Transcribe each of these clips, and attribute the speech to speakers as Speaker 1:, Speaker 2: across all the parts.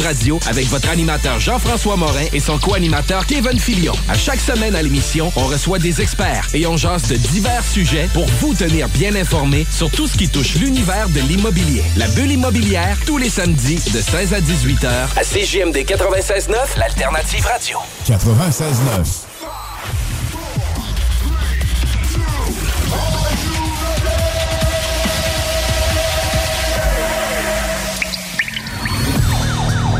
Speaker 1: Radio avec votre animateur Jean-François Morin et son co-animateur Kevin Filion. À chaque semaine à l'émission, on reçoit des experts et on jase de divers sujets pour vous tenir bien informés sur tout ce qui touche l'univers de l'immobilier. La bulle immobilière, tous les samedis de 16 à 18 heures à CJMD 96.9, l'alternative radio.
Speaker 2: 96.9.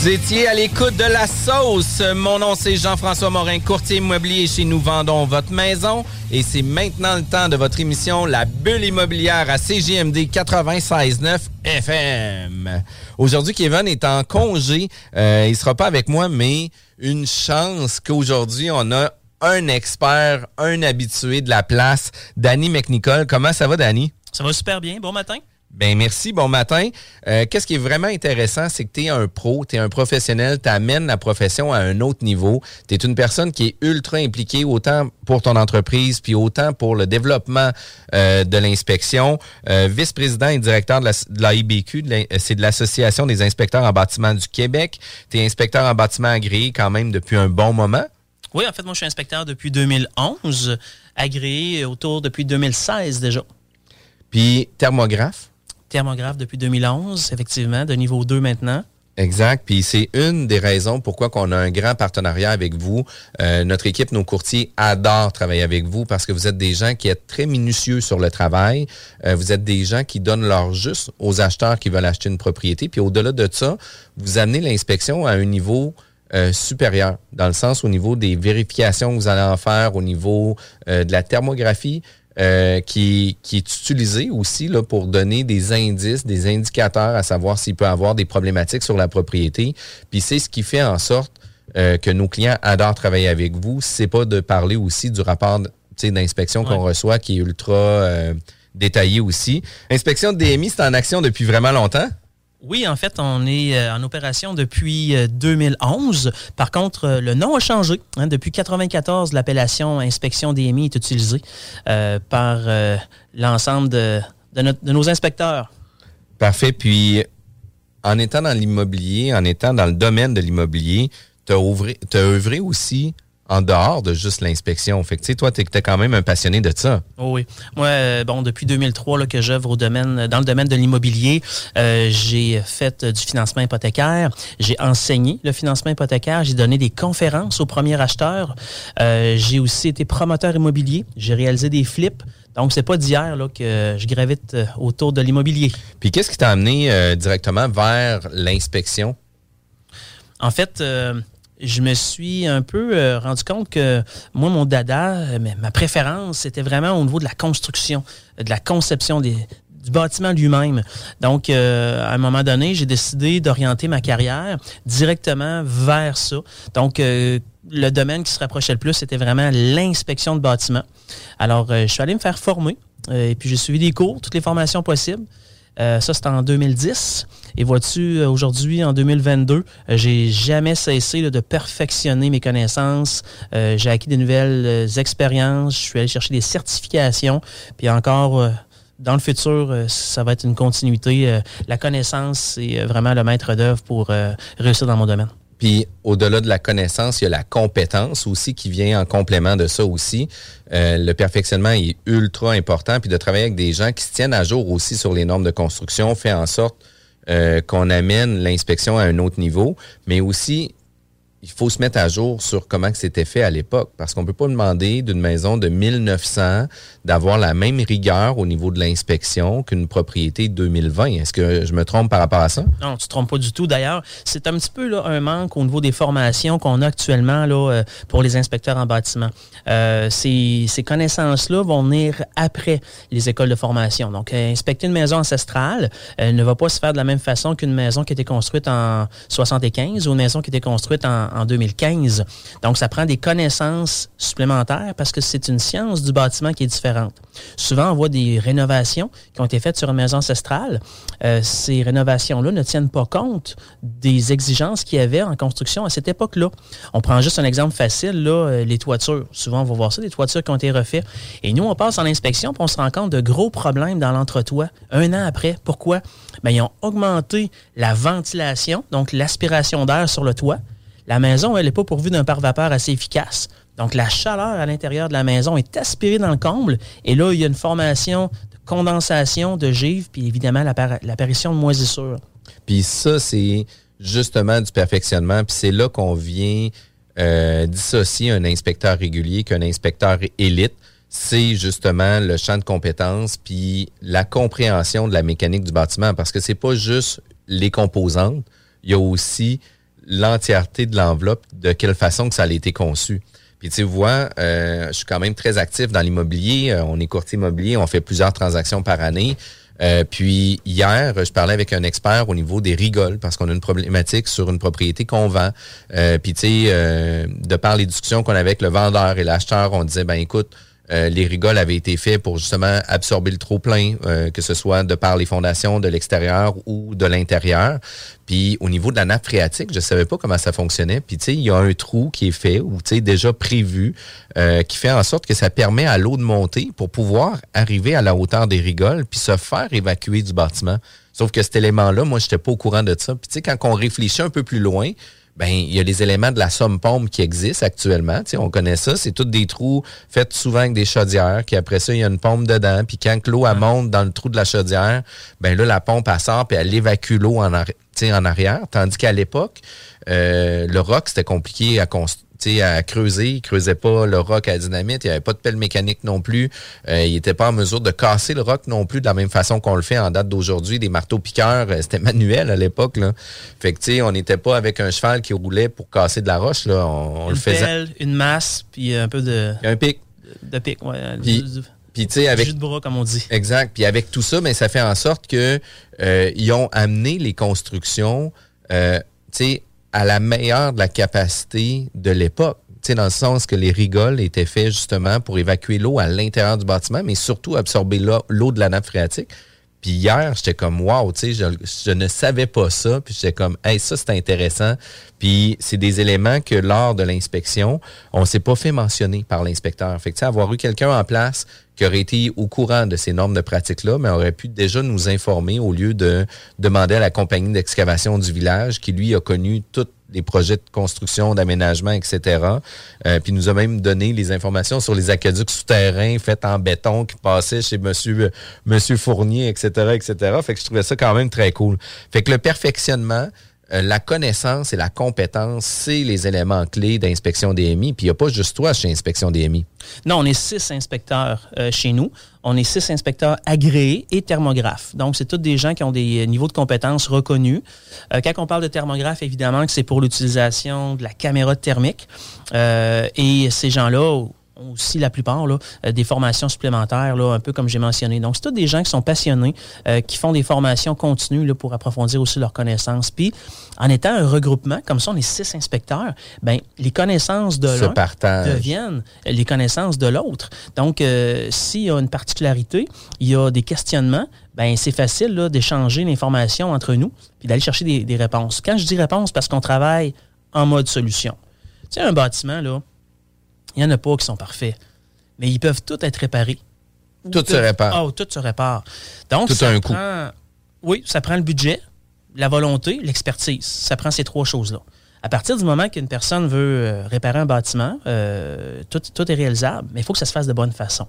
Speaker 3: Vous étiez à l'écoute de la sauce. Mon nom, c'est Jean-François Morin, courtier immobilier chez Nous Vendons Votre Maison. Et c'est maintenant le temps de votre émission La Bulle immobilière à CGMD 96.9 FM. Aujourd'hui, Kevin est en congé. Euh, il sera pas avec moi, mais une chance qu'aujourd'hui, on a un expert, un habitué de la place, Danny McNicol. Comment ça va, Danny?
Speaker 4: Ça va super bien. Bon matin.
Speaker 3: Ben merci, bon matin. Euh, Qu'est-ce qui est vraiment intéressant, c'est que tu es un pro, tu es un professionnel, tu amènes la profession à un autre niveau. Tu es une personne qui est ultra impliquée autant pour ton entreprise, puis autant pour le développement euh, de l'inspection. Euh, Vice-président et directeur de la, de la IBQ, c'est de l'Association des inspecteurs en bâtiment du Québec. Tu es inspecteur en bâtiment agréé quand même depuis un bon moment.
Speaker 4: Oui, en fait, moi, je suis inspecteur depuis 2011, agréé autour depuis 2016 déjà.
Speaker 3: Puis thermographe?
Speaker 4: Thermographe depuis 2011, effectivement, de niveau 2 maintenant.
Speaker 3: Exact. Puis c'est une des raisons pourquoi on a un grand partenariat avec vous. Euh, notre équipe, nos courtiers adorent travailler avec vous parce que vous êtes des gens qui êtes très minutieux sur le travail. Euh, vous êtes des gens qui donnent leur juste aux acheteurs qui veulent acheter une propriété. Puis au-delà de ça, vous amenez l'inspection à un niveau euh, supérieur, dans le sens au niveau des vérifications que vous allez en faire, au niveau de la thermographie. Euh, qui, qui, est utilisé aussi là, pour donner des indices, des indicateurs à savoir s'il peut avoir des problématiques sur la propriété. Puis c'est ce qui fait en sorte euh, que nos clients adorent travailler avec vous. C'est pas de parler aussi du rapport d'inspection qu'on reçoit qui est ultra euh, détaillé aussi. Inspection de DMI, c'est en action depuis vraiment longtemps.
Speaker 4: Oui, en fait, on est euh, en opération depuis 2011. Euh, Par contre, euh, le nom a changé. Hein. Depuis 1994, l'appellation inspection DMI est utilisée par l'ensemble de, nos inspecteurs.
Speaker 3: Parfait. Puis, en étant dans l'immobilier, en étant dans le domaine de l'immobilier, tu as œuvré aussi en dehors de juste l'inspection. Fait que, toi, tu es, quand même un passionné de ça.
Speaker 4: Oh oui. Moi, euh, bon, depuis 2003 là, que j'œuvre au domaine, dans le domaine de l'immobilier, euh, j'ai fait du financement hypothécaire, j'ai enseigné le financement hypothécaire, j'ai donné des conférences aux premiers acheteurs, euh, j'ai aussi été promoteur immobilier, j'ai réalisé des flips. Donc, c'est pas d'hier là, que je gravite autour de l'immobilier.
Speaker 3: Puis, qu'est-ce qui t'a amené directement vers l'inspection?
Speaker 4: En fait, je me suis un peu euh, rendu compte que moi, mon dada, euh, ma préférence, c'était vraiment au niveau de la construction, de la conception des, du bâtiment lui-même. Donc, euh, à un moment donné, j'ai décidé d'orienter ma carrière directement vers ça. Donc, le domaine qui se rapprochait le plus, c'était vraiment l'inspection de bâtiments. Alors, je suis allé me faire former et puis j'ai suivi des cours, toutes les formations possibles. Ça, c'était en 2010. Et vois-tu, aujourd'hui, en 2022, j'ai jamais cessé de perfectionner mes connaissances. j'ai acquis de nouvelles expériences. Je suis allé chercher des certifications. Puis encore dans le futur, euh, ça va être une continuité. Euh, la connaissance, c'est euh, vraiment le maître d'œuvre pour réussir dans mon domaine.
Speaker 3: Puis au-delà de la connaissance, il y a la compétence aussi qui vient en complément de ça aussi. le perfectionnement est ultra important. Puis de travailler avec des gens qui se tiennent à jour aussi sur les normes de construction fait en sorte qu'on amène l'inspection à un autre niveau, mais aussi il faut se mettre à jour sur comment c'était fait à l'époque, parce qu'on ne peut pas demander d'une maison de 1900 d'avoir la même rigueur au niveau de l'inspection qu'une propriété 2020. Est-ce que je me trompe par rapport à ça?
Speaker 4: Non, tu ne te trompes pas du tout. D'ailleurs, c'est un petit peu là, un manque au niveau des formations qu'on a actuellement là, euh, pour les inspecteurs en bâtiment. Euh, ces, ces connaissances-là vont venir après les écoles de formation. Donc, euh, inspecter une maison ancestrale elle ne va pas se faire de la même façon qu'une maison qui a été construite en 75 ou une maison qui a été construite en en 2015. Donc, ça prend des connaissances supplémentaires parce que c'est une science du bâtiment qui est différente. Souvent, on voit des rénovations qui ont été faites sur une maison ancestrale. Euh, ces rénovations-là ne tiennent pas compte des exigences qu'il y avait en construction à cette époque-là. On prend juste un exemple facile, là, euh, les toitures. Souvent, on va voir ça, des toitures qui ont été refaites. Et nous, on passe en inspection, puis on se rend compte de gros problèmes dans l'entretoit un an après. Pourquoi? Bien, ils ont augmenté la ventilation, donc l'aspiration d'air sur le toit. La maison, elle n'est pas pourvue d'un pare-vapeur assez efficace. Donc, la chaleur à l'intérieur de la maison est aspirée dans le comble. Et là, il y a une formation de condensation de givre, puis évidemment, l'apparition de moisissures.
Speaker 3: Puis ça, c'est justement du perfectionnement. Puis c'est là qu'on vient euh, dissocier un inspecteur régulier qu'un inspecteur élite. C'est justement le champ de compétences puis la compréhension de la mécanique du bâtiment parce que c'est pas juste les composantes, il y a aussi l'entièreté de l'enveloppe, de quelle façon que ça a été conçu. Puis tu vois, euh, je suis quand même très actif dans l'immobilier. Euh, on est courtier immobilier, on fait plusieurs transactions par année. Euh, puis hier, je parlais avec un expert au niveau des rigoles parce qu'on a une problématique sur une propriété qu'on vend. puis tu sais, de par les discussions qu'on avait avec le vendeur et l'acheteur, on disait ben écoute, euh, les rigoles avaient été faits pour justement absorber le trop-plein, euh, que ce soit de par les fondations de l'extérieur ou de l'intérieur. Puis au niveau de la nappe phréatique, je savais pas comment ça fonctionnait. Puis tu sais, il y a un trou qui est fait ou tu sais déjà prévu euh, qui fait en sorte que ça permet à l'eau de monter pour pouvoir arriver à la hauteur des rigoles puis se faire évacuer du bâtiment. Sauf que cet élément-là, moi, j'étais pas au courant de ça. Puis tu sais, quand on réfléchit un peu plus loin, ben il y a les éléments de la somme pompe qui existent actuellement. Tu on connaît ça. C'est tous des trous faits souvent avec des chaudières, qui après ça, il y a une pompe dedans. Puis quand l'eau monte dans le trou de la chaudière, ben là, la pompe, elle sort, puis elle évacue l'eau en, en arrière. Tandis qu'à l'époque, euh, le rock, c'était compliqué à construire à creuser. Il creusait pas le roc à dynamite. Il n'y avait pas de pelle mécanique non plus. Euh, il n'était pas en mesure de casser le roc non plus de la même façon qu'on le fait en date d'aujourd'hui. Des marteaux piqueurs, euh, c'était manuel à l'époque. Là. Fait que, tu sais, on n'était pas avec un cheval qui roulait pour casser de la roche. Là. On,
Speaker 4: une
Speaker 3: le faisait.
Speaker 4: Pelle, une masse, puis un peu de...
Speaker 3: Un pic.
Speaker 4: De, pic, oui.
Speaker 3: Puis, tu sais, avec.
Speaker 4: Jus de bras, comme on dit.
Speaker 3: Exact. Puis avec tout ça, mais ça fait en sorte que euh, ils ont amené les constructions, tu sais, à la meilleure de la capacité de l'époque. Dans le sens que les rigoles étaient faits justement pour évacuer l'eau à l'intérieur du bâtiment, mais surtout absorber l'eau de la nappe phréatique. Puis hier, j'étais comme wow, tu sais, je, ne savais pas ça. Puis j'étais comme, hey, ça c'est intéressant. Puis c'est des éléments que lors de l'inspection, on s'est pas fait mentionner par l'inspecteur. Fait que avoir eu quelqu'un en place qui aurait été au courant de ces normes de pratique-là, mais aurait pu déjà nous informer au lieu de demander à la compagnie d'excavation du village, qui lui a connu toutes les projets de construction, d'aménagement, etc. Euh, puis nous a même donné les informations sur les aqueducs souterrains faits en béton qui passaient chez Monsieur Monsieur Fournier, etc., etc. Fait que je trouvais ça quand même très cool. Fait que le perfectionnement, euh, la connaissance et la compétence, c'est les éléments clés d'inspection DMI. Puis il n'y a pas juste toi chez Inspection DMI.
Speaker 4: Non, on est six inspecteurs euh, chez nous. On est six inspecteurs agréés et thermographes. Donc, c'est tous des gens qui ont des niveaux de compétences reconnus. Euh, quand on parle de thermographe, évidemment que c'est pour l'utilisation de la caméra thermique. et ces gens-là aussi la plupart là, euh, des formations supplémentaires, là, un peu comme j'ai mentionné. Donc, c'est tous des gens qui sont passionnés, euh, qui font des formations continues là, pour approfondir aussi leurs connaissances. Puis, en étant un regroupement, comme ça, on est six inspecteurs, ben, les connaissances de l'un deviennent les connaissances de l'autre. Donc, euh, s'il y a une particularité, il y a des questionnements, ben c'est facile d'échanger l'information entre nous puis d'aller chercher des, des, réponses. Quand je dis réponse, parce qu'on travaille en mode solution. Tu sais, un bâtiment, là, il n'y en a pas qui sont parfaits. Mais ils peuvent tous être réparés.
Speaker 3: Tout se répare.
Speaker 4: Oh, tout se répare. Donc,
Speaker 3: tout
Speaker 4: ça
Speaker 3: un
Speaker 4: prend. Oui, ça prend le budget, la volonté, l'expertise. Ça prend ces trois choses-là. À partir du moment qu'une personne veut euh, réparer un bâtiment, euh, tout, tout, est réalisable, mais il faut que ça se fasse de bonne façon.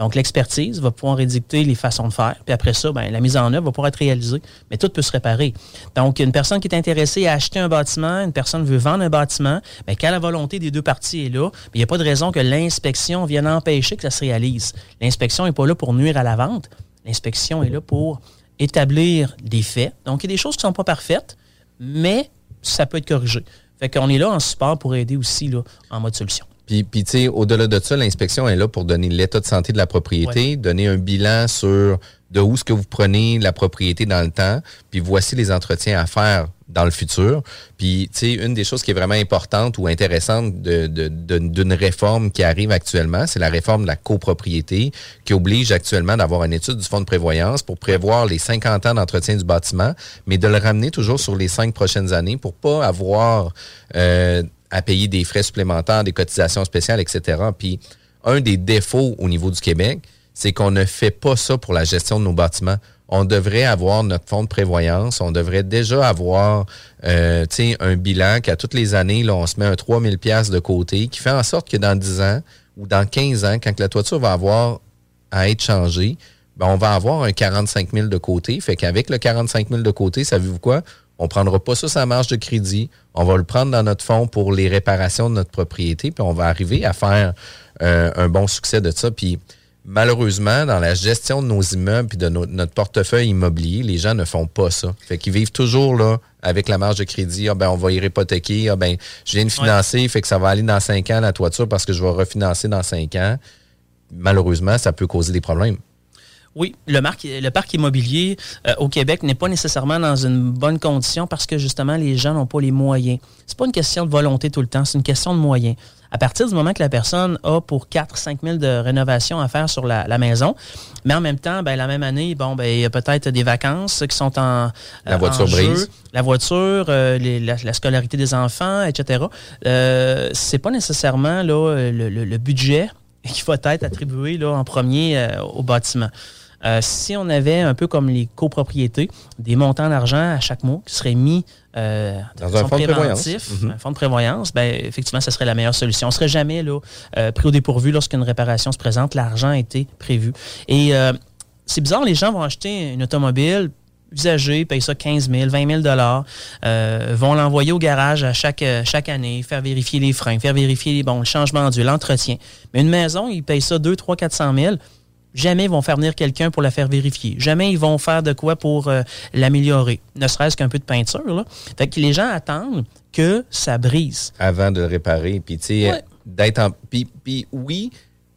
Speaker 4: Donc, l'expertise va pouvoir édicter les façons de faire. Puis après ça, ben, la mise en œuvre va pouvoir être réalisée. Mais tout peut se réparer. Donc, une personne qui est intéressée à acheter un bâtiment, une personne veut vendre un bâtiment, bien, quand la volonté des deux parties est là, il n'y a pas de raison que l'inspection vienne empêcher que ça se réalise. L'inspection n'est pas là pour nuire à la vente. L'inspection est là pour établir des faits. Donc, il y a des choses qui ne sont pas parfaites, mais ça peut être corrigé. Fait qu'on est là en support pour aider aussi là, en mode solution.
Speaker 3: Puis, puis tu sais, au-delà de ça, l'inspection est là pour donner l'état de santé de la propriété, donner un bilan sur de où ce que vous prenez la propriété dans le temps, puis voici les entretiens à faire dans le futur. Puis, tu sais, une des choses qui est vraiment importante ou intéressante d'une de, de, réforme qui arrive actuellement, c'est la réforme de la copropriété qui oblige actuellement d'avoir une étude du fonds de prévoyance pour prévoir les 50 ans d'entretien du bâtiment, mais de le ramener toujours sur les cinq prochaines années pour pas avoir... Euh, à payer des frais supplémentaires, des cotisations spéciales, etc. Puis un des défauts au niveau du Québec, c'est qu'on ne fait pas ça pour la gestion de nos bâtiments. On devrait avoir notre fonds de prévoyance, on devrait déjà avoir euh, un bilan qu'à toutes les années, là, on se met un 3000 pièces de côté, qui fait en sorte que dans 10 ans ou dans 15 ans, quand la toiture va avoir à être changée, ben, on va avoir un 45 000 de côté. Fait qu'avec le 45 000 de côté, savez-vous quoi? On ne prendra pas ça sa marge de crédit. On va le prendre dans notre fonds pour les réparations de notre propriété, puis on va arriver à faire euh, un bon succès de ça. Puis malheureusement, dans la gestion de nos immeubles et de notre portefeuille immobilier, les gens ne font pas ça. Fait qu'ils vivent toujours là avec la marge de crédit. Ah, ben, on va y hypothéquer. Ah, ben, je viens de financer, fait que ça va aller dans cinq ans la toiture parce que je vais refinancer dans cinq ans. Malheureusement, ça peut causer des problèmes.
Speaker 4: Oui, le, le parc immobilier euh, au Québec n'est pas nécessairement dans une bonne condition parce que justement, les gens n'ont pas les moyens. C'est pas une question de volonté tout le temps, c'est une question de moyens. À partir du moment que la personne a pour 4-5 000 de rénovation à faire sur la, maison, mais en même temps, ben, la même année, bon, ben, il y a peut-être des vacances qui sont en.
Speaker 3: La voiture brise.
Speaker 4: La voiture, euh, la, scolarité des enfants, etc. Euh, c'est pas nécessairement là, le, budget qui va être attribué là, en premier euh, au bâtiment. Euh, si on avait un peu comme les copropriétés, des montants d'argent à chaque mois qui seraient mis
Speaker 3: euh, dans un fonds de prévoyance,
Speaker 4: mhm. un fonds de prévoyance, ben, effectivement, ce serait la meilleure solution. On ne serait jamais là, euh, pris au dépourvu lorsqu'une réparation se présente. L'argent a été prévu. Et c'est bizarre, les gens vont acheter une automobile usagée, payent ça 15 000, 20 000 dollars, vont l'envoyer au garage à chaque, chaque année, faire vérifier les freins, faire vérifier bon, le changement d'huile, l'entretien. Mais une maison, ils payent ça 2, 3, 400 000 Jamais ils vont faire venir quelqu'un pour la faire vérifier. Jamais ils vont faire de quoi pour euh, l'améliorer. Ne serait-ce qu'un peu de peinture. Là. Fait que les gens attendent que ça brise.
Speaker 3: Avant de le réparer. Puis, tu sais, d'être en. Puis, puis, oui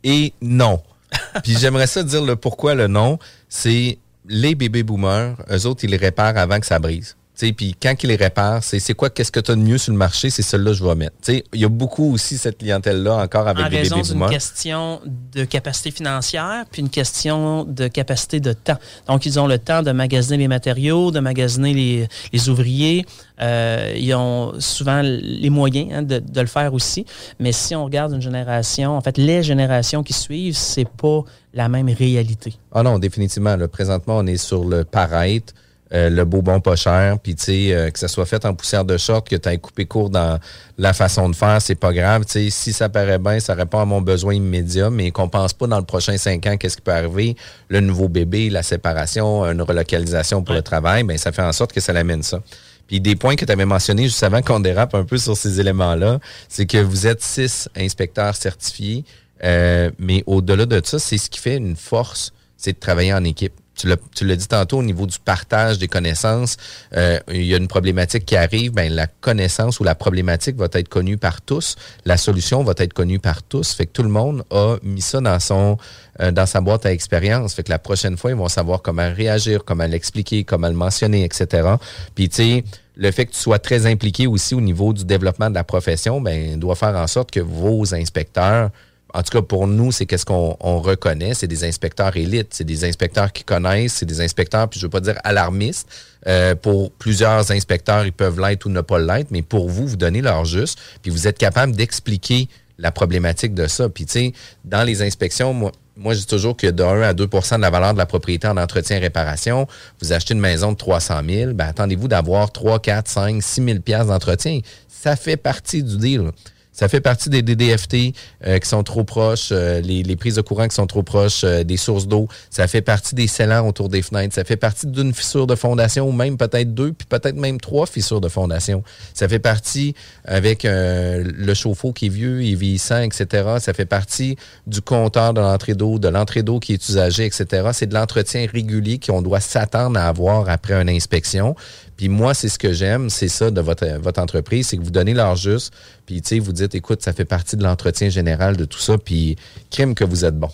Speaker 3: et non. puis j'aimerais ça dire le pourquoi le non. C'est les bébés boomers, eux autres, ils les réparent avant que ça brise. Puis quand il les répare, c'est quoi, qu'est-ce que tu as de mieux sur le marché, c'est celle-là que je vais mettre. Il y a beaucoup aussi cette clientèle-là encore avec des
Speaker 4: raison d'une question de capacité financière, puis une question de capacité de temps. Donc, ils ont le temps de magasiner les matériaux, de magasiner les, les ouvriers. Euh, ils ont souvent les moyens hein, de, de, le faire aussi. Mais si on regarde une génération, en fait, les générations qui suivent, c'est pas la même réalité.
Speaker 3: Ah non, définitivement. Là, présentement, on est sur le paraître. Euh, le beau bon pas cher, puis tu sais, euh, que ça soit fait en poussière de short, que tu aies coupé court dans la façon de faire, c'est pas grave. Tu sais, si ça paraît bien, ça répond à mon besoin immédiat, mais qu'on pense pas dans le prochain cinq ans qu'est-ce qui peut arriver, le nouveau bébé, la séparation, une relocalisation pour le travail, ben ça fait en sorte que ça l'amène ça. Puis des points que tu avais mentionnés juste avant qu'on dérape un peu sur ces éléments-là, c'est que vous êtes six inspecteurs certifiés, euh, mais au-delà de ça, c'est ce qui fait une force, c'est de travailler en équipe tu l'as dit tantôt au niveau du partage des connaissances, euh, il y a une problématique qui arrive, ben la connaissance ou la problématique va être connue par tous, la solution va être connue par tous, fait que tout le monde a mis ça dans son euh, dans sa boîte à expérience, fait que la prochaine fois ils vont savoir comment réagir, comment l'expliquer, comment le mentionner, etc. Puis tu sais le fait que tu sois très impliqué aussi au niveau du développement de la profession, ben doit faire en sorte que vos inspecteurs en tout cas, pour nous, c'est qu'est-ce qu'on reconnaît. C'est des inspecteurs élites, c'est des inspecteurs qui connaissent, c'est des inspecteurs, puis je veux pas dire alarmistes. Euh, pour plusieurs inspecteurs, ils peuvent l'être ou ne pas l'être, mais pour vous, vous donnez leur juste, puis vous êtes capable d'expliquer la problématique de ça. Puis, tu sais, dans les inspections, moi, moi, je dis toujours que de 1 à 2% de la valeur de la propriété en entretien et réparation, vous achetez une maison de 300 000, ben, attendez-vous d'avoir 3, 4, 5, 6 000 d'entretien. Ça fait partie du deal. Ça fait partie des DDFT euh, qui sont trop proches, euh, les, prises de courant qui sont trop proches euh, des sources d'eau. Ça fait partie des scellants autour des fenêtres. Ça fait partie d'une fissure de fondation ou même peut-être deux, puis peut-être même trois fissures de fondation. Ça fait partie avec le chauffe-eau qui est vieux et vieillissant, etc. Ça fait partie du compteur de l'entrée d'eau, de l'entrée d'eau qui est usagée, etc. C'est de l'entretien régulier qu'on doit s'attendre à avoir après une inspection. Puis moi, c'est ce que j'aime, c'est ça de votre, entreprise, c'est que vous donnez l'heure juste, puis vous dites, écoute, ça fait partie de l'entretien général de tout ça, puis crime que vous êtes bon.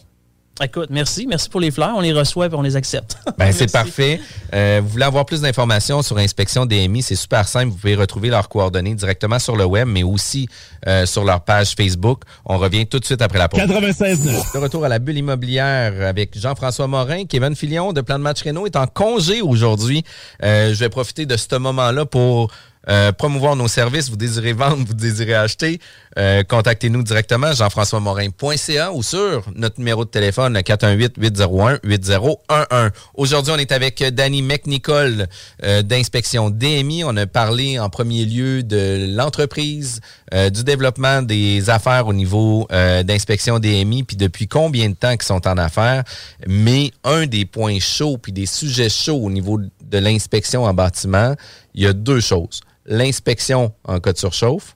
Speaker 4: Écoute, merci. Merci pour les fleurs. On les reçoit et on les accepte.
Speaker 3: ben, c'est parfait. Euh, vous voulez avoir plus d'informations sur Inspection DMI, c'est super simple. Vous pouvez retrouver leurs coordonnées directement sur le web, mais aussi euh, sur leur page Facebook. On revient tout de suite après la pause. 96 Le retour à la bulle immobilière avec Jean-François Morin. Kevin Filion de Plan de Match Renault est en congé aujourd'hui. Euh, je vais profiter de ce moment-là pour euh, promouvoir nos services, vous désirez vendre, vous désirez acheter, euh, contactez-nous directement jean-françois-morin.ca ou sur notre numéro de téléphone 418-801-8011. Aujourd'hui, on est avec Danny McNicol euh, d'Inspection DMI. On a parlé en premier lieu de l'entreprise, du développement des affaires au niveau d'inspection DMI, puis depuis combien de temps qu'ils sont en affaires. Mais un des points chauds, puis des sujets chauds au niveau de l'inspection en bâtiment, il y a deux choses l'inspection en cas de surchauffe,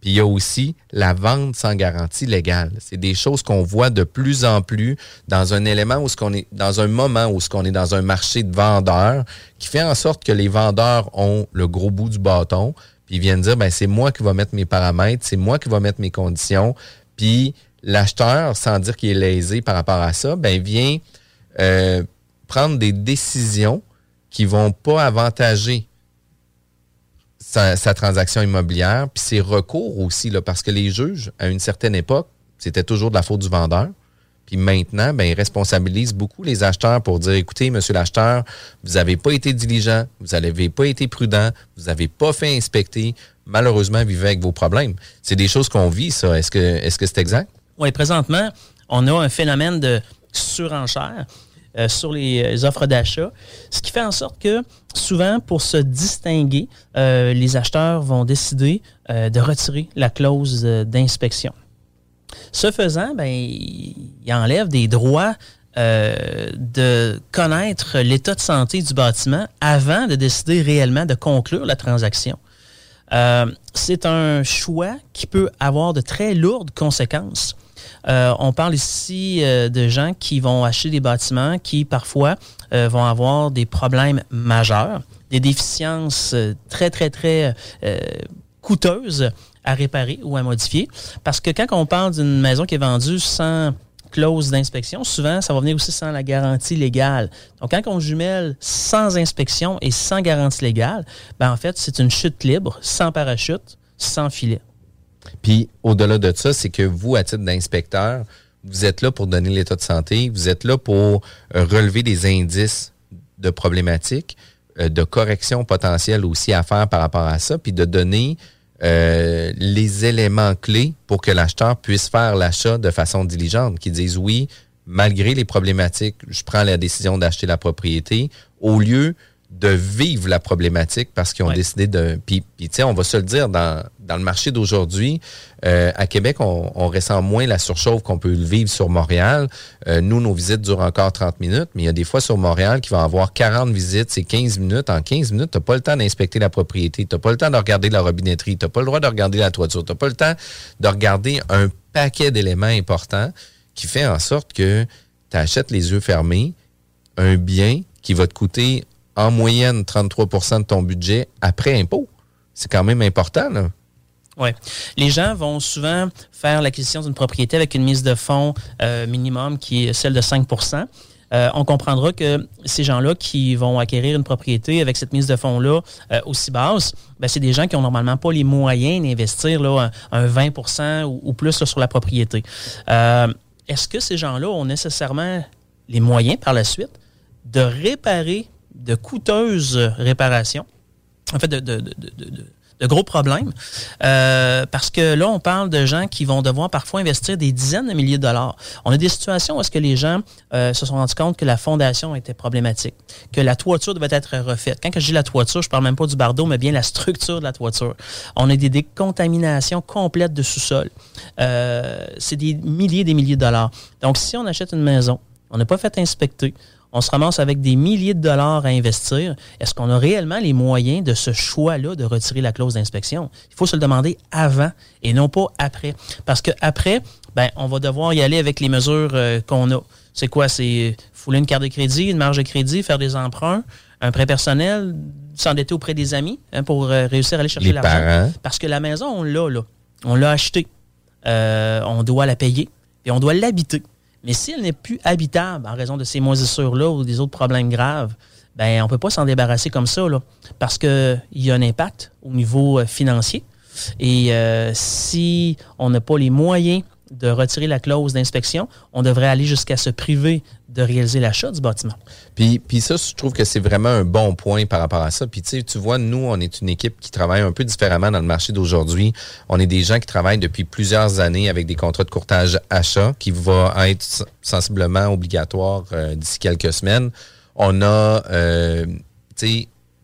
Speaker 3: puis il y a aussi la vente sans garantie légale. C'est des choses qu'on voit de plus en plus dans un élément où ce qu'on est dans un moment où ce qu'on est dans un marché de vendeurs qui fait en sorte que les vendeurs ont le gros bout du bâton, puis viennent dire ben c'est moi qui va mettre mes paramètres, c'est moi qui va mettre mes conditions, puis l'acheteur sans dire qu'il est lésé par rapport à ça, ben vient euh, prendre des décisions qui vont pas avantager sa, transaction immobilière, puis ses recours aussi, là, parce que les juges, à une certaine époque, c'était toujours de la faute du vendeur. Puis maintenant, ben, ils responsabilisent beaucoup les acheteurs pour dire, écoutez, monsieur l'acheteur, vous n'avez pas été diligent, vous n'avez pas été prudent, vous n'avez pas fait inspecter, malheureusement, vivez avec vos problèmes. C'est des choses qu'on vit, ça. Est-ce que est-ce que c'est exact?
Speaker 4: Oui, présentement, on a un phénomène de surenchère. Euh, sur les, offres d'achat, ce qui fait en sorte que souvent, pour se distinguer, euh, les acheteurs vont décider euh, de retirer la clause d'inspection. Ce faisant, ben, il enlève des droits de connaître l'état de santé du bâtiment avant de décider réellement de conclure la transaction. c'est un choix qui peut avoir de très lourdes conséquences. Euh, on parle ici euh, de gens qui vont acheter des bâtiments qui parfois euh, vont avoir des problèmes majeurs, des déficiences très, très, très coûteuses à réparer ou à modifier. Parce que quand on parle d'une maison qui est vendue sans clause d'inspection, souvent, ça va venir aussi sans la garantie légale. Donc, quand on jumelle sans inspection et sans garantie légale, ben, en fait, c'est une chute libre, sans parachute, sans filet.
Speaker 3: Puis au-delà de ça, c'est que vous, à titre d'inspecteur, vous êtes là pour donner l'état de santé, vous êtes là pour euh, relever des indices de problématiques, euh, de corrections potentielles aussi à faire par rapport à ça, puis de donner euh, les éléments clés pour que l'acheteur puisse faire l'achat de façon diligente, qui disent oui, malgré les problématiques, je prends la décision d'acheter la propriété, au lieu de vivre la problématique parce qu'ils ont décidé de... Puis, puis tu sais, on va se le dire, dans, dans le marché d'aujourd'hui, euh, à Québec, on, on, ressent moins la surchauffe qu'on peut le vivre sur Montréal. Euh, nous, nos visites durent encore 30 minutes, mais il y a des fois sur Montréal qui vont avoir 40 visites, c'est 15 minutes. En 15 minutes, tu n'as pas le temps d'inspecter la propriété, tu n'as pas le temps de regarder la robinetterie, tu n'as pas le droit de regarder la toiture, tu n'as pas le temps de regarder un paquet d'éléments importants qui fait en sorte que tu achètes les yeux fermés un bien qui va te coûter en moyenne 33% de ton budget après impôt. C'est quand même important.
Speaker 4: Oui. Les gens vont souvent faire l'acquisition d'une propriété avec une mise de fonds euh, minimum qui est celle de 5% euh, on comprendra que ces gens-là qui vont acquérir une propriété avec cette mise de fonds-là euh, aussi basse, ben, c'est des gens qui ont normalement pas les moyens d'investir un, 20% ou, plus sur la propriété. Est-ce que ces gens-là ont nécessairement les moyens par la suite de réparer de coûteuses réparations, en fait, de, gros problèmes. Euh, parce que là, on parle de gens qui vont devoir parfois investir des dizaines de milliers de dollars. On a des situations où est-ce que les gens euh, se sont rendus compte que la fondation était problématique, que la toiture devait être refaite. Quand je dis la toiture, je parle même pas du bardeau, mais bien la structure de la toiture. On a des décontaminations complètes de sous-sol. Euh, c'est des milliers et des milliers de dollars. Donc, si on achète une maison, on n'a pas fait inspecter, on se ramasse avec des milliers de dollars à investir. Est-ce qu'on a réellement les moyens de ce choix-là de retirer la clause d'inspection? Il faut se le demander avant et non pas après. Parce qu'après, ben, on va devoir y aller avec les mesures euh, qu'on a. C'est quoi? C'est fouler une carte de crédit, une marge de crédit, faire des emprunts, un prêt personnel, s'endetter auprès des amis hein, pour euh, réussir à aller chercher l'argent. Parce que la maison, on l'a, là. On l'a achetée. Euh, on doit la payer et on doit l'habiter. Mais si elle n'est plus habitable en raison de ces moisissures-là ou des autres problèmes graves, ben on ne peut pas s'en débarrasser comme ça, parce qu'il y a un impact au niveau euh, financier. Et euh, si on n'a pas les moyens de retirer la clause d'inspection, on devrait aller jusqu'à se priver de réaliser l'achat du bâtiment.
Speaker 3: Puis, puis ça, je trouve que c'est vraiment un bon point par rapport à ça. Puis tu vois, nous, on est une équipe qui travaille un peu différemment dans le marché d'aujourd'hui. On est des gens qui travaillent depuis plusieurs années avec des contrats de courtage achat qui vont être sensiblement obligatoires euh, d'ici quelques semaines. On a, euh,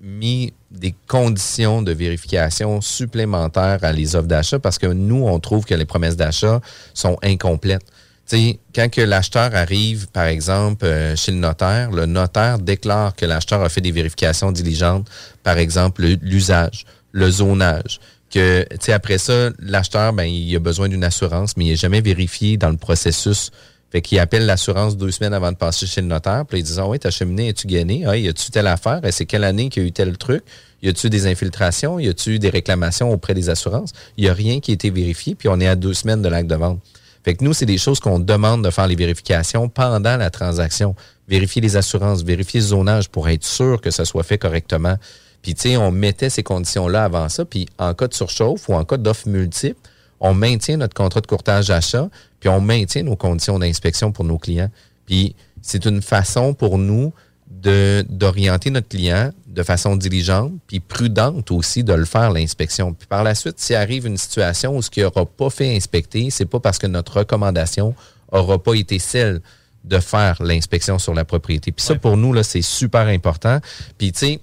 Speaker 3: mis des conditions de vérification supplémentaires à les offres d'achat parce que nous, on trouve que les promesses d'achat sont incomplètes. sais, quand que l'acheteur arrive, par exemple, euh, chez le notaire, le notaire déclare que l'acheteur a fait des vérifications diligentes, par exemple, l'usage, le zonage, que après ça, l'acheteur, ben, il a besoin d'une assurance, mais il n'est jamais vérifié dans le processus fait qu'il appelle l'assurance deux semaines avant de passer chez le notaire. Puis ils disent Ah oui, ta cheminée, es-tu gagné? Ah, y a-tu telle affaire? Et c'est quelle année qu'il y a eu tel truc? Y a-tu des infiltrations? Y a-tu des réclamations auprès des assurances? Il n'y a rien qui a été vérifié, puis on est à deux semaines de l'acte de vente. Fait que nous, c'est des choses qu'on demande de faire les vérifications pendant la transaction. Vérifier les assurances, vérifier le zonage pour être sûr que ça soit fait correctement. Puis, tu sais, on mettait ces conditions-là avant ça. Puis, en cas de surchauffe ou en cas d'offre multiple, on maintient notre contrat de courtage d'achat, puis on maintient nos conditions d'inspection pour nos clients. Puis c'est une façon pour nous d'orienter notre client de façon diligente, puis prudente aussi de le faire, l'inspection. Puis par la suite, s'il arrive une situation où ce qui n'aura pas fait inspecter, c'est pas parce que notre recommandation n'aura pas été celle de faire l'inspection sur la propriété. Puis ça, pour nous, là, c'est super important. Puis, tu sais,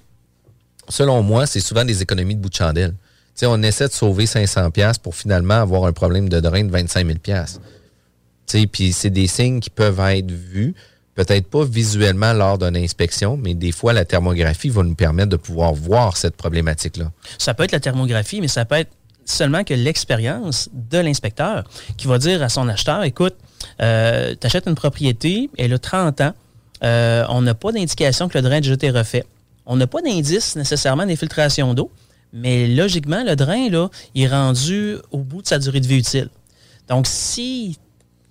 Speaker 3: selon moi, c'est souvent des économies de bout de chandelle on essaie de sauver 500 pièces pour finalement avoir un problème de drain de 25 000 pièces. Puis c'est des signes qui peuvent être vus, peut-être pas visuellement lors d'une inspection, mais des fois la thermographie va nous permettre de pouvoir voir cette problématique-là.
Speaker 4: Ça peut être la thermographie, mais ça peut être seulement que l'expérience de l'inspecteur qui va dire à son acheteur, écoute, euh, tu achètes une propriété, elle a 30 ans, euh, on n'a pas d'indication que le drain a déjà été refait. On n'a pas d'indice nécessairement d'infiltration d'eau. Mais logiquement, le drain, là, il est rendu au bout de sa durée de vie utile. Donc, si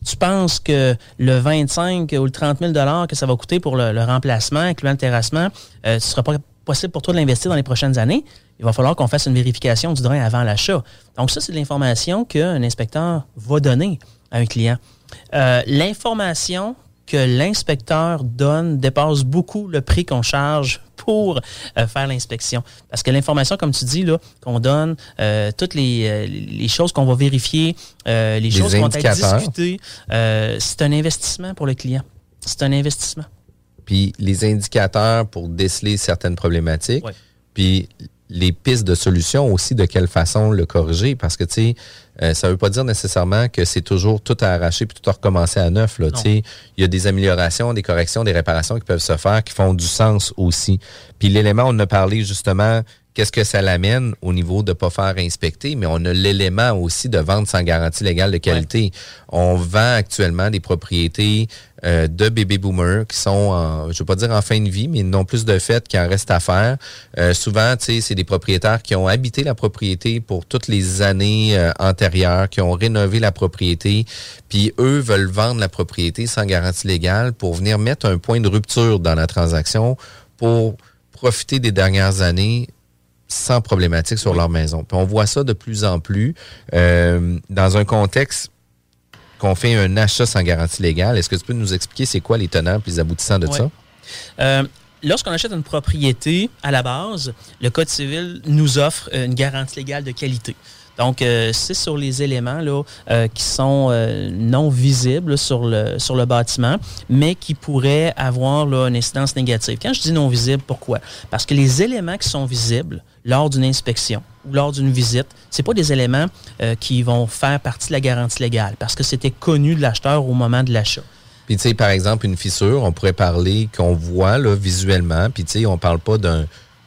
Speaker 4: tu penses que le 25 ou le 30 000 que ça va coûter pour le, remplacement, incluant le terrassement, euh, ce ne sera pas possible pour toi de l'investir dans les prochaines années, il va falloir qu'on fasse une vérification du drain avant l'achat. Donc, ça, c'est de l'information qu'un inspecteur va donner à un client. Euh, l'information que l'inspecteur donne dépasse beaucoup le prix qu'on charge pour euh, faire l'inspection. Parce que l'information, comme tu dis, là, qu'on donne, euh, toutes les, euh, les, choses qu'on va vérifier, les, choses qui vont être discutées, c'est un investissement pour le client. C'est un investissement.
Speaker 3: Puis les indicateurs pour déceler certaines problématiques. Puis les pistes de solutions aussi, de quelle façon le corriger. Parce que, tu sais, euh, ça ne veut pas dire nécessairement que c'est toujours tout à arracher puis tout à recommencer à neuf. Là, il y a des améliorations, des corrections, des réparations qui peuvent se faire, qui font du sens aussi. Puis l'élément, on a parlé justement, qu'est-ce que ça l'amène au niveau de ne pas faire inspecter, mais on a l'élément aussi de vente sans garantie légale de qualité. On vend actuellement des propriétés euh, de bébés boomers qui sont, en, je ne veux pas dire en fin de vie, mais non plus de fait qu'il en reste à faire. Euh, souvent, c'est des propriétaires qui ont habité la propriété pour toutes les années euh, antérieures, qui ont rénové la propriété, puis eux veulent vendre la propriété sans garantie légale pour venir mettre un point de rupture dans la transaction pour profiter des dernières années sans problématique sur leur maison. Puis on voit ça de plus en plus dans un contexte qu'on fait un achat sans garantie légale. Est-ce que tu peux nous expliquer c'est quoi les tenants et les aboutissants de ça?
Speaker 4: Euh, lorsqu'on achète une propriété, à la base, le Code civil nous offre une garantie légale de qualité. Donc, euh, c'est sur les éléments là, euh, qui sont non visibles sur le, sur le bâtiment, mais qui pourraient avoir là, une incidence négative. Quand je dis non visible, pourquoi? Parce que les éléments qui sont visibles lors d'une inspection, ou lors d'une visite, c'est pas des éléments euh, qui vont faire partie de la garantie légale parce que c'était connu de l'acheteur au moment de l'achat.
Speaker 3: Puis tu sais, par exemple, une fissure, on pourrait parler qu'on voit là, visuellement, puis tu sais, on parle pas d'un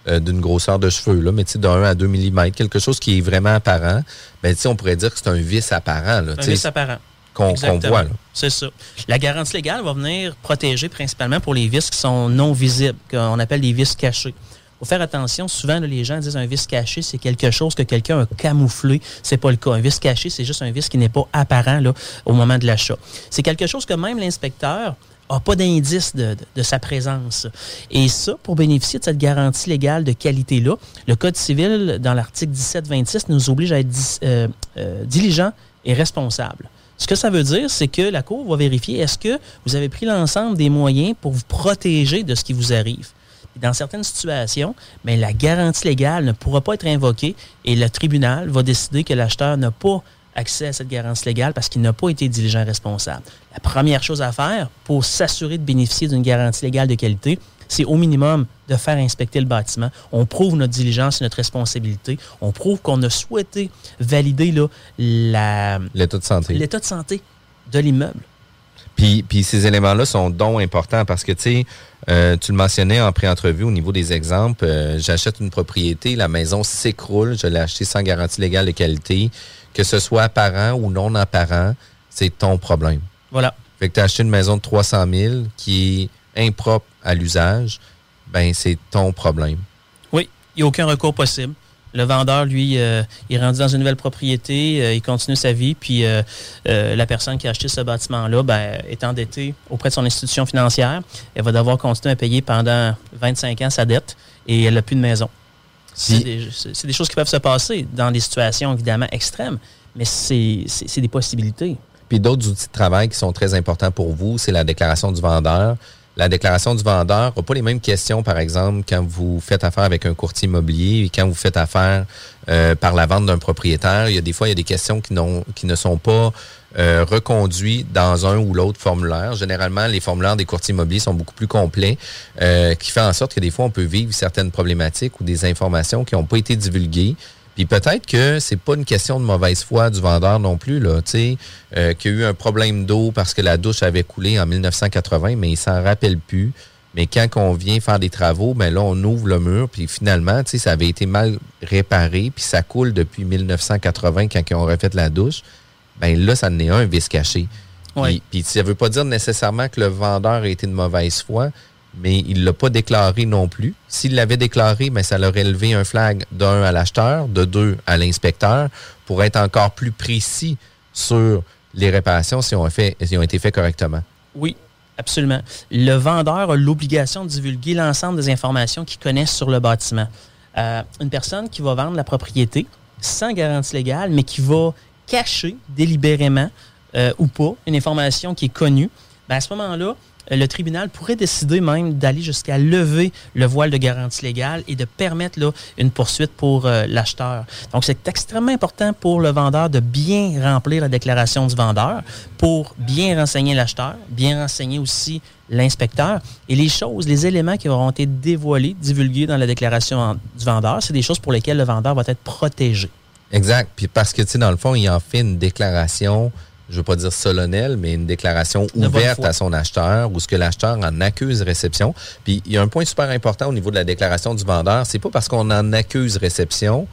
Speaker 3: euh, d'une grosseur de cheveux, là, mais d'un à 2 mm, quelque chose qui est vraiment apparent, ben, on pourrait dire que c'est un vis apparent. Là,
Speaker 4: un vis apparent.
Speaker 3: Qu'on voit.
Speaker 4: C'est ça. La garantie légale va venir protéger principalement pour les vis qui sont non visibles, qu'on appelle les vis cachés faut faire attention. Souvent, les gens disent un vice caché, c'est quelque chose que quelqu'un a camouflé. C'est pas le cas. Un vice caché, c'est juste un vice qui n'est pas apparent au moment de l'achat. C'est quelque chose que même l'inspecteur n'a pas d'indice de, sa présence. Et ça, pour bénéficier de cette garantie légale de qualité-là, le Code civil, dans l'article 1726, nous oblige à être euh, euh, diligent et responsable. Ce que ça veut dire, c'est que la Cour va vérifier est-ce que vous avez pris l'ensemble des moyens pour vous protéger de ce qui vous arrive? Dans certaines situations, mais la garantie légale ne pourra pas être invoquée et le tribunal va décider que l'acheteur n'a pas accès à cette garantie légale parce qu'il n'a pas été diligent responsable. La première chose à faire pour s'assurer de bénéficier d'une garantie légale de qualité, c'est au minimum de faire inspecter le bâtiment. On prouve notre diligence et notre responsabilité. On prouve qu'on a souhaité valider
Speaker 3: l'état de santé.
Speaker 4: L'état de santé de l'immeuble.
Speaker 3: Puis, puis ces éléments-là sont donc importants parce que, tu sais, euh, tu le mentionnais en pré-entrevue au niveau des exemples. Euh, j'achète une propriété, la maison s'écroule, je l'ai acheté sans garantie légale de qualité. Que ce soit apparent ou non apparent, c'est ton problème.
Speaker 4: Voilà.
Speaker 3: Fait que tu as acheté une maison de 300 000 qui est impropre à l'usage, ben c'est ton problème.
Speaker 4: Oui, il n'y a aucun recours possible. Le vendeur, lui, euh, il est rendu dans une nouvelle propriété, euh, il continue sa vie, puis euh, la personne qui a acheté ce bâtiment-là ben, est endettée auprès de son institution financière. Elle va devoir continuer à payer pendant 25 ans sa dette et elle n'a plus de maison. C'est des, des, choses qui peuvent se passer dans des situations évidemment extrêmes, mais c'est des possibilités.
Speaker 3: Puis d'autres outils de travail qui sont très importants pour vous, c'est la déclaration du vendeur la déclaration du vendeur n'a pas les mêmes questions, par exemple, quand vous faites affaire avec un courtier immobilier et quand vous faites affaire euh, par la vente d'un propriétaire. Il y a des fois, il y a des questions qui, ne sont pas euh, reconduites dans un ou l'autre formulaire. Généralement, les formulaires des courtiers immobiliers sont beaucoup plus complets, euh, qui fait en sorte que des fois, on peut vivre certaines problématiques ou des informations qui n'ont pas été divulguées. Puis peut-être que c'est pas une question de mauvaise foi du vendeur non plus, là, tu sais, euh, qu'il y a eu un problème d'eau parce que la douche avait coulé en 1980, mais il s'en rappelle plus. Mais quand on vient faire des travaux, ben là, on ouvre le mur, puis finalement, tu sais, ça avait été mal réparé, puis ça coule depuis 1980 quand ils ont refait la douche. Ben là, ça n'est un vice caché. Oui. Puis, puis ça veut pas dire nécessairement que le vendeur a été de mauvaise foi, mais il ne l'a pas déclaré non plus. S'il l'avait déclaré, mais ça aurait levé un flag d'un à l'acheteur, de deux à l'inspecteur, pour être encore plus précis sur les réparations si ont, fait, si ont été faites correctement.
Speaker 4: Oui, absolument. Le vendeur a l'obligation de divulguer l'ensemble des informations qu'il connaît sur le bâtiment. Euh, une personne qui va vendre la propriété sans garantie légale, mais qui va cacher délibérément euh, ou pas une information qui est connue, ben à ce moment-là, le tribunal pourrait décider même d'aller jusqu'à lever le voile de garantie légale et de permettre là, une poursuite pour euh, l'acheteur. Donc, c'est extrêmement important pour le vendeur de bien remplir la déclaration du vendeur pour bien renseigner l'acheteur, bien renseigner aussi l'inspecteur. Et les choses, les éléments qui auront été dévoilés, divulgués dans la déclaration du vendeur, c'est des choses pour lesquelles le vendeur va être protégé.
Speaker 3: Exact. Puis parce que, tu sais, dans le fond, il en fait une déclaration je veux pas dire solennelle, mais une déclaration ouverte à son acheteur ou ce que l'acheteur en accuse réception. Puis il y a un point super important au niveau de la déclaration du vendeur, c'est pas parce qu'on en accuse réception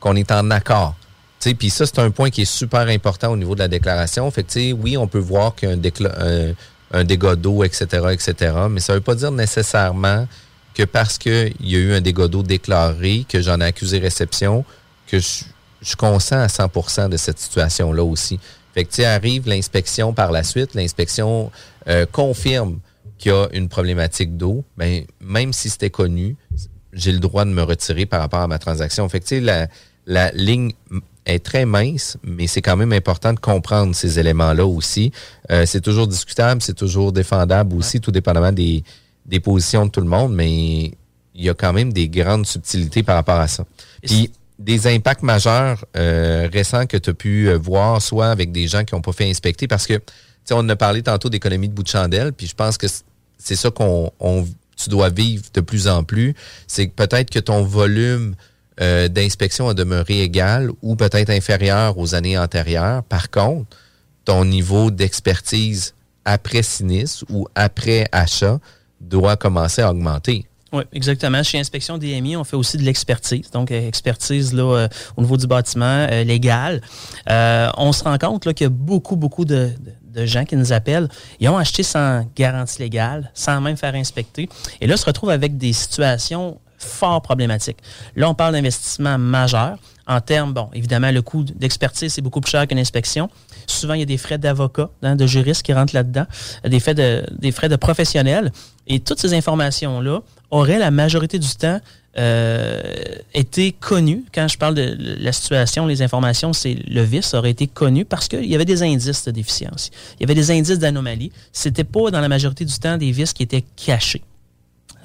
Speaker 3: qu'on est en accord. Puis ça, c'est un point qui est super important au niveau de la déclaration. Fait que, oui, on peut voir qu'il y a un, un, dégât d'eau, etc., etc., mais ça ne veut pas dire nécessairement que parce qu'il y a eu un dégât d'eau déclaré, que j'en ai accusé réception, que je, je consens à 100% de cette situation-là aussi. Fait que, tu arrive l'inspection par la suite, l'inspection euh, confirme qu'il y a une problématique d'eau, ben, même si c'était connu, j'ai le droit de me retirer par rapport à ma transaction. Fait que, tu sais, la, la ligne est très mince, mais c'est quand même important de comprendre ces éléments-là aussi. Euh, c'est toujours discutable, c'est toujours défendable aussi, tout dépendamment des, des positions de tout le monde, mais il y a quand même des grandes subtilités par rapport à ça. Puis, des impacts majeurs euh, récents que tu as pu euh, voir, soit avec des gens qui n'ont pas fait inspecter, parce que on a parlé tantôt d'économie de bout de chandelle, puis je pense que c'est ça qu'on tu dois vivre de plus en plus. C'est peut-être que ton volume euh, d'inspection a demeuré égal ou peut-être inférieur aux années antérieures. Par contre, ton niveau d'expertise après sinistre ou après achat doit commencer à augmenter.
Speaker 4: Oui, exactement. Chez Inspection DMI, on fait aussi de l'expertise. Donc, euh, expertise là, euh, au niveau du bâtiment euh, légal. on se rend compte qu'il y a beaucoup, beaucoup de, gens qui nous appellent. Ils ont acheté sans garantie légale, sans même faire inspecter. Et là, se retrouvent avec des situations fort problématiques. Là, on parle d'investissement majeur. En termes, bon, évidemment, le coût d'expertise, c'est beaucoup plus cher qu'une inspection. Souvent, il y a des frais d'avocat, hein, de juriste qui rentrent là-dedans, des frais de, des frais de professionnels. Et toutes ces informations-là auraient la majorité du temps euh, été connues. Quand je parle de la situation, les informations, c'est le vice aurait été connu parce qu'il y avait des indices de déficience. Il y avait des indices d'anomalie. C'était pas dans la majorité du temps des vices qui étaient cachés.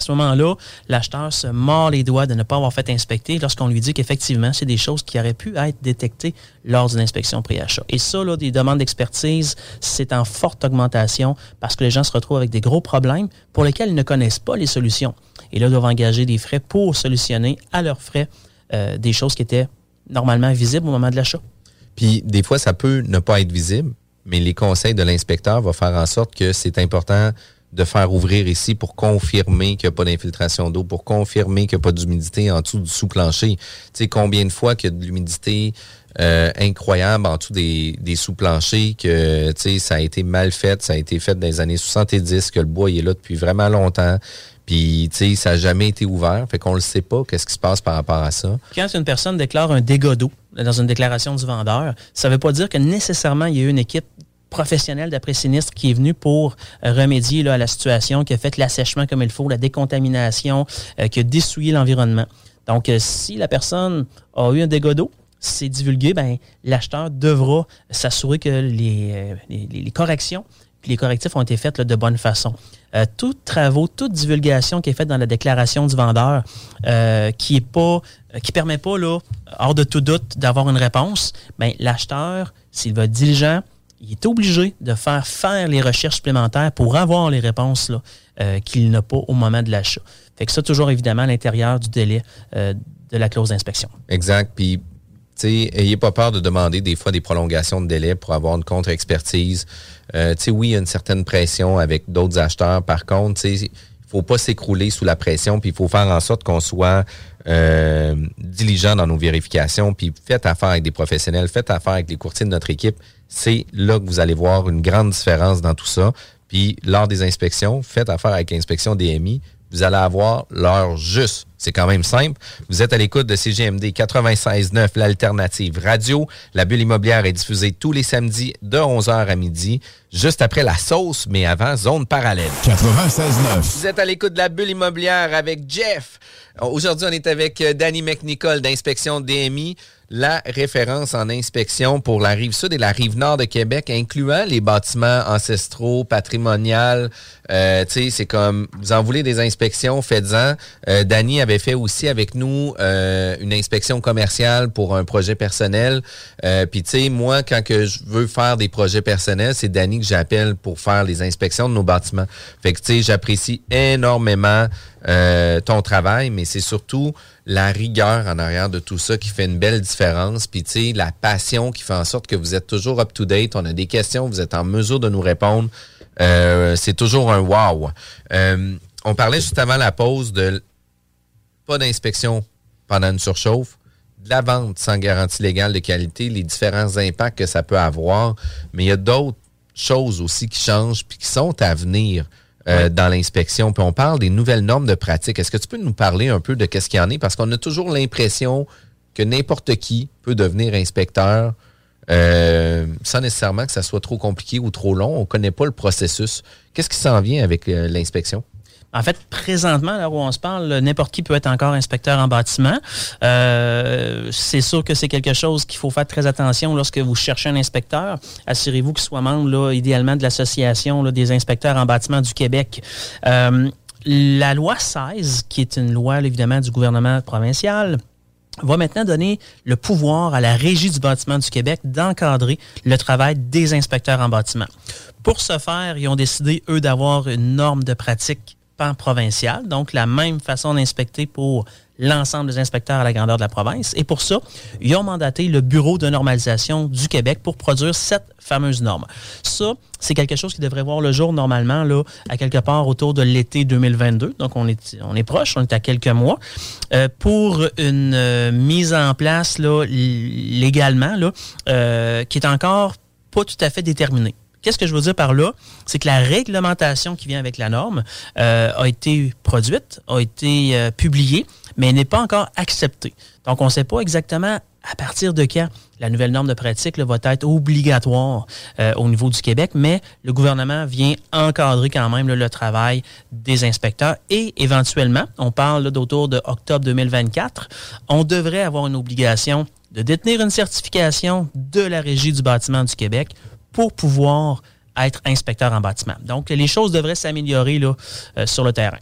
Speaker 4: À ce moment-là, l'acheteur se mord les doigts de ne pas avoir fait inspecter lorsqu'on lui dit qu'effectivement, c'est des choses qui auraient pu être détectées lors d'une inspection pré-achat. Et ça, là, des demandes d'expertise, c'est en forte augmentation parce que les gens se retrouvent avec des gros problèmes pour lesquels ils ne connaissent pas les solutions. Et là, ils doivent engager des frais pour solutionner à leurs frais euh, des choses qui étaient normalement visibles au moment de l'achat.
Speaker 3: Puis des fois, ça peut ne pas être visible, mais les conseils de l'inspecteur vont faire en sorte que c'est important de faire ouvrir ici pour confirmer qu'il n'y a pas d'infiltration d'eau, pour confirmer qu'il n'y a pas d'humidité en dessous du sous-plancher. Tu sais, combien de fois qu'il y a de l'humidité euh, incroyable en dessous des, sous-planchers, que tu sais, ça a été mal fait, ça a été fait dans les années 70, que le bois est là depuis vraiment longtemps. Puis, tu sais, ça n'a jamais été ouvert. Fait qu'on ne le sait pas, qu'est-ce qui se passe par rapport à ça.
Speaker 4: Quand une personne déclare un dégât d'eau dans une déclaration du vendeur, ça ne veut pas dire que nécessairement il y a eu une équipe professionnel d'après-sinistre qui est venu pour euh, remédier là, à la situation, qui a fait l'assèchement comme il faut, la décontamination, euh, qui a dessouillé l'environnement. Donc, euh, si la personne a eu un dégât d'eau, c'est divulgué, ben, l'acheteur devra s'assurer que les, les, corrections puis les correctifs ont été faits de bonne façon. Euh, tout travaux, toute divulgation qui est faite dans la déclaration du vendeur, qui est pas, qui permet pas là, hors de tout doute, d'avoir une réponse, ben l'acheteur, s'il va être diligent, il est obligé de faire faire les recherches supplémentaires pour avoir les réponses euh, qu'il n'a pas au moment de l'achat. Fait que ça, toujours évidemment à l'intérieur du délai euh, de la clause d'inspection.
Speaker 3: Exact. Puis, ayez pas peur de demander des fois des prolongations de délai pour avoir une contre-expertise. Euh, oui, il y a une certaine pression avec d'autres acheteurs. Par contre, il faut pas s'écrouler sous la pression, puis il faut faire en sorte qu'on soit euh, diligent dans nos vérifications, puis faites affaire avec des professionnels, faites affaire avec les courtiers de notre équipe c'est là que vous allez voir une grande différence dans tout ça. Puis lors des inspections, faites affaire avec l'inspection DMI, vous allez avoir l'heure juste. C'est quand même simple. Vous êtes à l'écoute de CGMD 96.9, l'alternative radio. La bulle immobilière est diffusée tous les samedis de 11h à midi, juste après la sauce, mais avant zone parallèle. 96.9. Vous êtes à l'écoute de la bulle immobilière avec Jeff. Aujourd'hui, on est avec euh, Danny McNicol d'Inspection DMI la référence en inspection pour la rive sud et la rive nord de Québec, incluant les bâtiments ancestraux, patrimoniaux. Euh, tu sais, c'est comme, vous en voulez des inspections, faites-en. Euh, Danny avait fait aussi avec nous euh, une inspection commerciale pour un projet personnel. Euh, Puis, tu sais, moi, quand que je veux faire des projets personnels, c'est Danny que j'appelle pour faire les inspections de nos bâtiments. Fait que, tu sais, j'apprécie énormément ton travail, mais c'est surtout la rigueur en arrière de tout ça qui fait une belle différence. Puis, tu sais, la passion qui fait en sorte que vous êtes toujours up-to-date. On a des questions, vous êtes en mesure de nous répondre. Euh, c'est toujours un wow. Euh, on parlait juste avant la pause de pas d'inspection pendant une surchauffe, de la vente sans garantie légale de qualité, les différents impacts que ça peut avoir. Mais il y a d'autres choses aussi qui changent puis qui sont à venir. Euh, dans l'inspection. Puis on parle des nouvelles normes de pratique. Est-ce que tu peux nous parler un peu de qu'est-ce qu'il y en est? Parce qu'on a toujours l'impression que n'importe qui peut devenir inspecteur euh, sans nécessairement que ça soit trop compliqué ou trop long. On ne connaît pas le processus. Qu'est-ce qui s'en vient avec euh, l'inspection?
Speaker 4: En fait, présentement, là où on se parle, n'importe qui peut être encore inspecteur en bâtiment. Euh, c'est sûr que c'est quelque chose qu'il faut faire très attention lorsque vous cherchez un inspecteur. Assurez-vous qu'il soit membre, là, idéalement, de l'Association des inspecteurs en bâtiment du Québec. La loi 16, qui est une loi, évidemment, du gouvernement provincial, va maintenant donner le pouvoir à la Régie du bâtiment du Québec d'encadrer le travail des inspecteurs en bâtiment. Pour ce faire, ils ont décidé, eux, d'avoir une norme de pratique provincial, donc la même façon d'inspecter pour l'ensemble des inspecteurs à la grandeur de la province. Et pour ça, ils ont mandaté le Bureau de normalisation du Québec pour produire cette fameuse norme. Ça, c'est quelque chose qui devrait voir le jour normalement à quelque part autour de l'été 2022. Donc, on est, proche, on est à quelques mois. Euh, pour une euh, mise en place là, légalement, euh, qui est encore pas tout à fait déterminée. Qu'est-ce que je veux dire par là? C'est que la réglementation qui vient avec la norme euh, a été produite, a été euh, publiée, mais n'est pas encore acceptée. Donc, on ne sait pas exactement à partir de quand la nouvelle norme de pratique va être obligatoire euh, au niveau du Québec, mais le gouvernement vient encadrer quand même le travail des inspecteurs et éventuellement, on parle d'autour de octobre 2024, on devrait avoir une obligation de détenir une certification de la Régie du bâtiment du Québec pour pouvoir être inspecteur en bâtiment. Donc, les choses devraient s'améliorer là, euh, sur le terrain.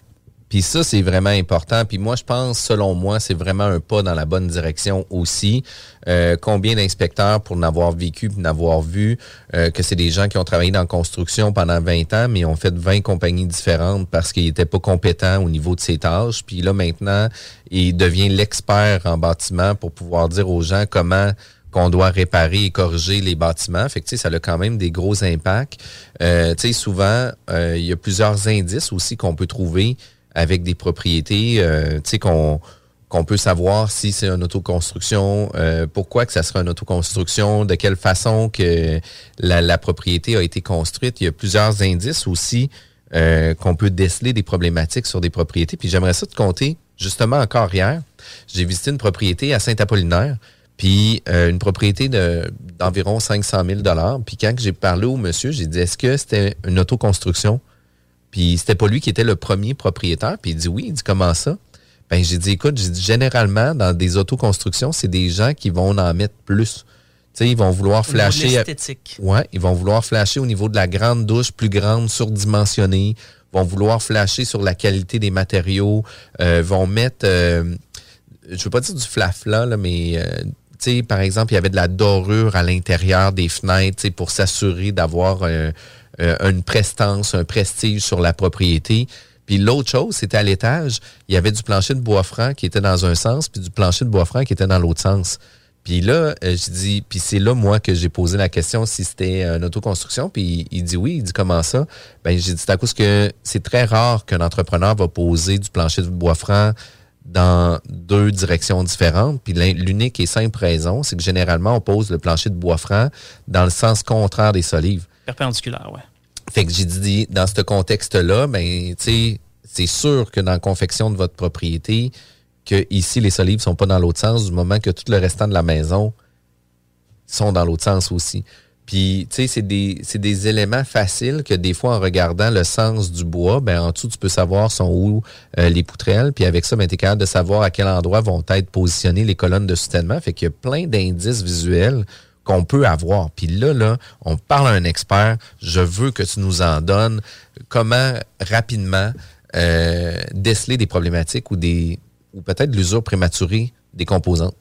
Speaker 3: Puis ça, c'est vraiment important. Puis moi, je pense, selon moi, c'est vraiment un pas dans la bonne direction aussi. Euh, combien d'inspecteurs, pour n'avoir vécu, pour n'avoir vu, euh, que c'est des gens qui ont travaillé dans construction pendant 20 ans, mais ont fait 20 compagnies différentes parce qu'ils n'étaient pas compétents au niveau de ces tâches. Puis là, maintenant, il devient l'expert en bâtiment pour pouvoir dire aux gens comment qu'on doit réparer et corriger les bâtiments. Fait que, ça a quand même des gros impacts. Euh, souvent, euh, il y a plusieurs indices aussi qu'on peut trouver avec des propriétés, euh, qu'on qu'on peut savoir si c'est une autoconstruction, euh, pourquoi que ça sera une autoconstruction, de quelle façon que la, propriété a été construite. Il y a plusieurs indices aussi euh, qu'on peut déceler des problématiques sur des propriétés. Puis j'aimerais ça te compter, justement encore hier, j'ai visité une propriété à Saint-Apollinaire puis euh, une propriété d'environ 500 000 Puis quand j'ai parlé au monsieur, j'ai dit, est-ce que c'était une autoconstruction? Puis c'était pas lui qui était le premier propriétaire. Puis il dit, oui. Il dit, comment ça? Ben j'ai dit, écoute, j'ai dit, généralement, dans des autoconstructions, c'est des gens qui vont en mettre plus. Tu sais, ils vont vouloir flasher. Ouais, ils vont vouloir flasher au niveau de la grande douche, plus grande, surdimensionnée. Vont vouloir flasher sur la qualité des matériaux. Euh, vont mettre, euh, je veux pas dire du flafla, là, mais euh, par exemple, il y avait de la dorure à l'intérieur des fenêtres pour s'assurer d'avoir euh, une prestance, un prestige sur la propriété. Puis l'autre chose, c'était à l'étage, il y avait du plancher de bois franc qui était dans un sens, puis du plancher de bois franc qui était dans l'autre sens. Puis là, euh, je dis, puis c'est là, moi, que j'ai posé la question si c'était une autoconstruction. Puis il, dit oui, il dit comment ça? Ben, j'ai dit, c'est à cause que c'est très rare qu'un entrepreneur va poser du plancher de bois franc dans deux directions différentes. Puis l'unique et simple raison, c'est que généralement, on pose le plancher de bois franc dans le sens contraire des solives.
Speaker 4: Perpendiculaire, ouais.
Speaker 3: Fait que j'ai dit, dans ce contexte-là, ben, tu sais, c'est sûr que dans la confection de votre propriété, que ici, les solives sont pas dans l'autre sens, du moment que tout le restant de la maison sont dans l'autre sens aussi. Puis, tu sais, c'est des, des, éléments faciles que des fois, en regardant le sens du bois, ben en dessous, tu peux savoir sont où euh, les poutrelles. Puis avec ça, ben, tu es capable de savoir à quel endroit vont être positionnées les colonnes de soutènement. Fait qu'il y a plein d'indices visuels qu'on peut avoir. Puis là, là, on parle à un expert. Je veux que tu nous en donnes comment rapidement euh, déceler des problématiques ou des ou peut-être l'usure prématurée des composants.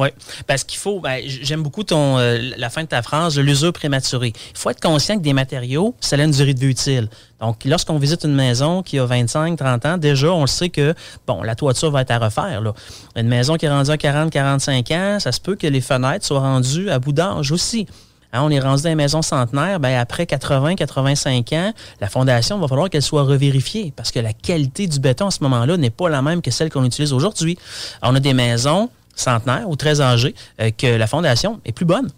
Speaker 4: Oui, parce qu'il faut, ben, j'aime beaucoup euh, la fin de ta phrase, l'usure prématurée. Il faut être conscient que des matériaux, ça a une durée de vie utile. Donc, lorsqu'on visite une maison qui a 25, 30 ans, déjà, on le sait que, bon, la toiture va être à refaire. Une maison qui est rendue à 40, 45 ans, ça se peut que les fenêtres soient rendues à bout d'âge aussi. Hein, on est rendu dans une maison centenaire, ben après 80, 85 ans, la fondation va falloir qu'elle soit revérifiée parce que la qualité du béton à ce moment-là n'est pas la même que celle qu'on utilise aujourd'hui. On a des maisons centenaires ou très âgées euh, que la fondation est plus bonne.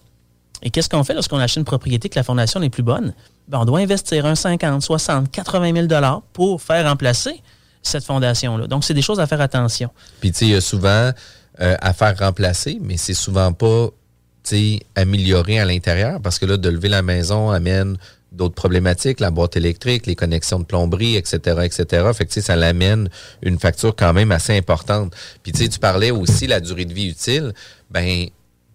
Speaker 4: Et qu'est-ce qu'on fait lorsqu'on achète une propriété que la fondation n'est plus bonne? Ben, on doit investir un 50, 60, 80 000 pour faire remplacer cette fondation-là. Donc, c'est des choses à faire attention.
Speaker 3: Puis, tu sais, il y a souvent euh, à faire remplacer, mais c'est souvent pas améliorer à l'intérieur parce que là, de lever la maison amène d'autres problématiques, la boîte électrique, les connexions de plomberie, etc., etc. Fait que, ça l'amène une facture quand même assez importante. Puis, tu parlais aussi la durée de vie utile. Ben,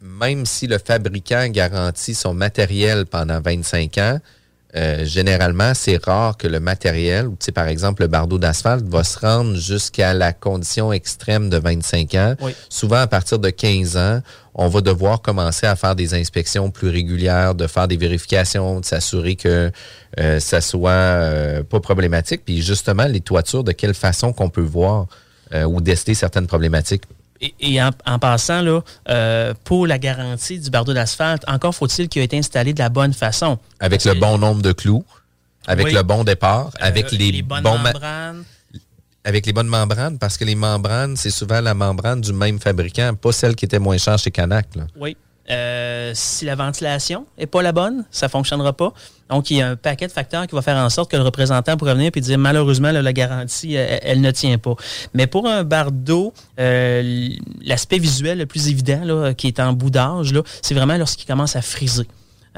Speaker 3: même si le fabricant garantit son matériel pendant 25 ans, euh, généralement, c'est rare que le matériel, tu par exemple, le bardeau d'asphalte va se rendre jusqu'à la condition extrême de 25 ans. Souvent, à partir de 15 ans, on va devoir commencer à faire des inspections plus régulières, de faire des vérifications, de s'assurer que euh, ça soit euh, pas problématique. Puis justement, les toitures, de quelle façon qu'on peut voir ou tester certaines problématiques.
Speaker 4: Et, en, passant, là, pour la garantie du bardeau d'asphalte, encore faut-il qu'il ait été installé de la bonne façon.
Speaker 3: Avec le bon nombre de clous, avec le bon départ, avec les,
Speaker 4: bonnes membranes
Speaker 3: avec les bonnes membranes, parce que les membranes, c'est souvent la membrane du même fabricant, pas celle qui était moins chère chez Canac.
Speaker 4: Oui. Euh, si la ventilation n'est pas la bonne, ça ne fonctionnera pas. Donc, il y a un paquet de facteurs qui va faire en sorte que le représentant pourrait venir et dire malheureusement, la garantie, elle, ne tient pas. Mais pour un bardeau, euh, l'aspect visuel le plus évident, qui est en bout d'âge, c'est vraiment lorsqu'il commence à friser.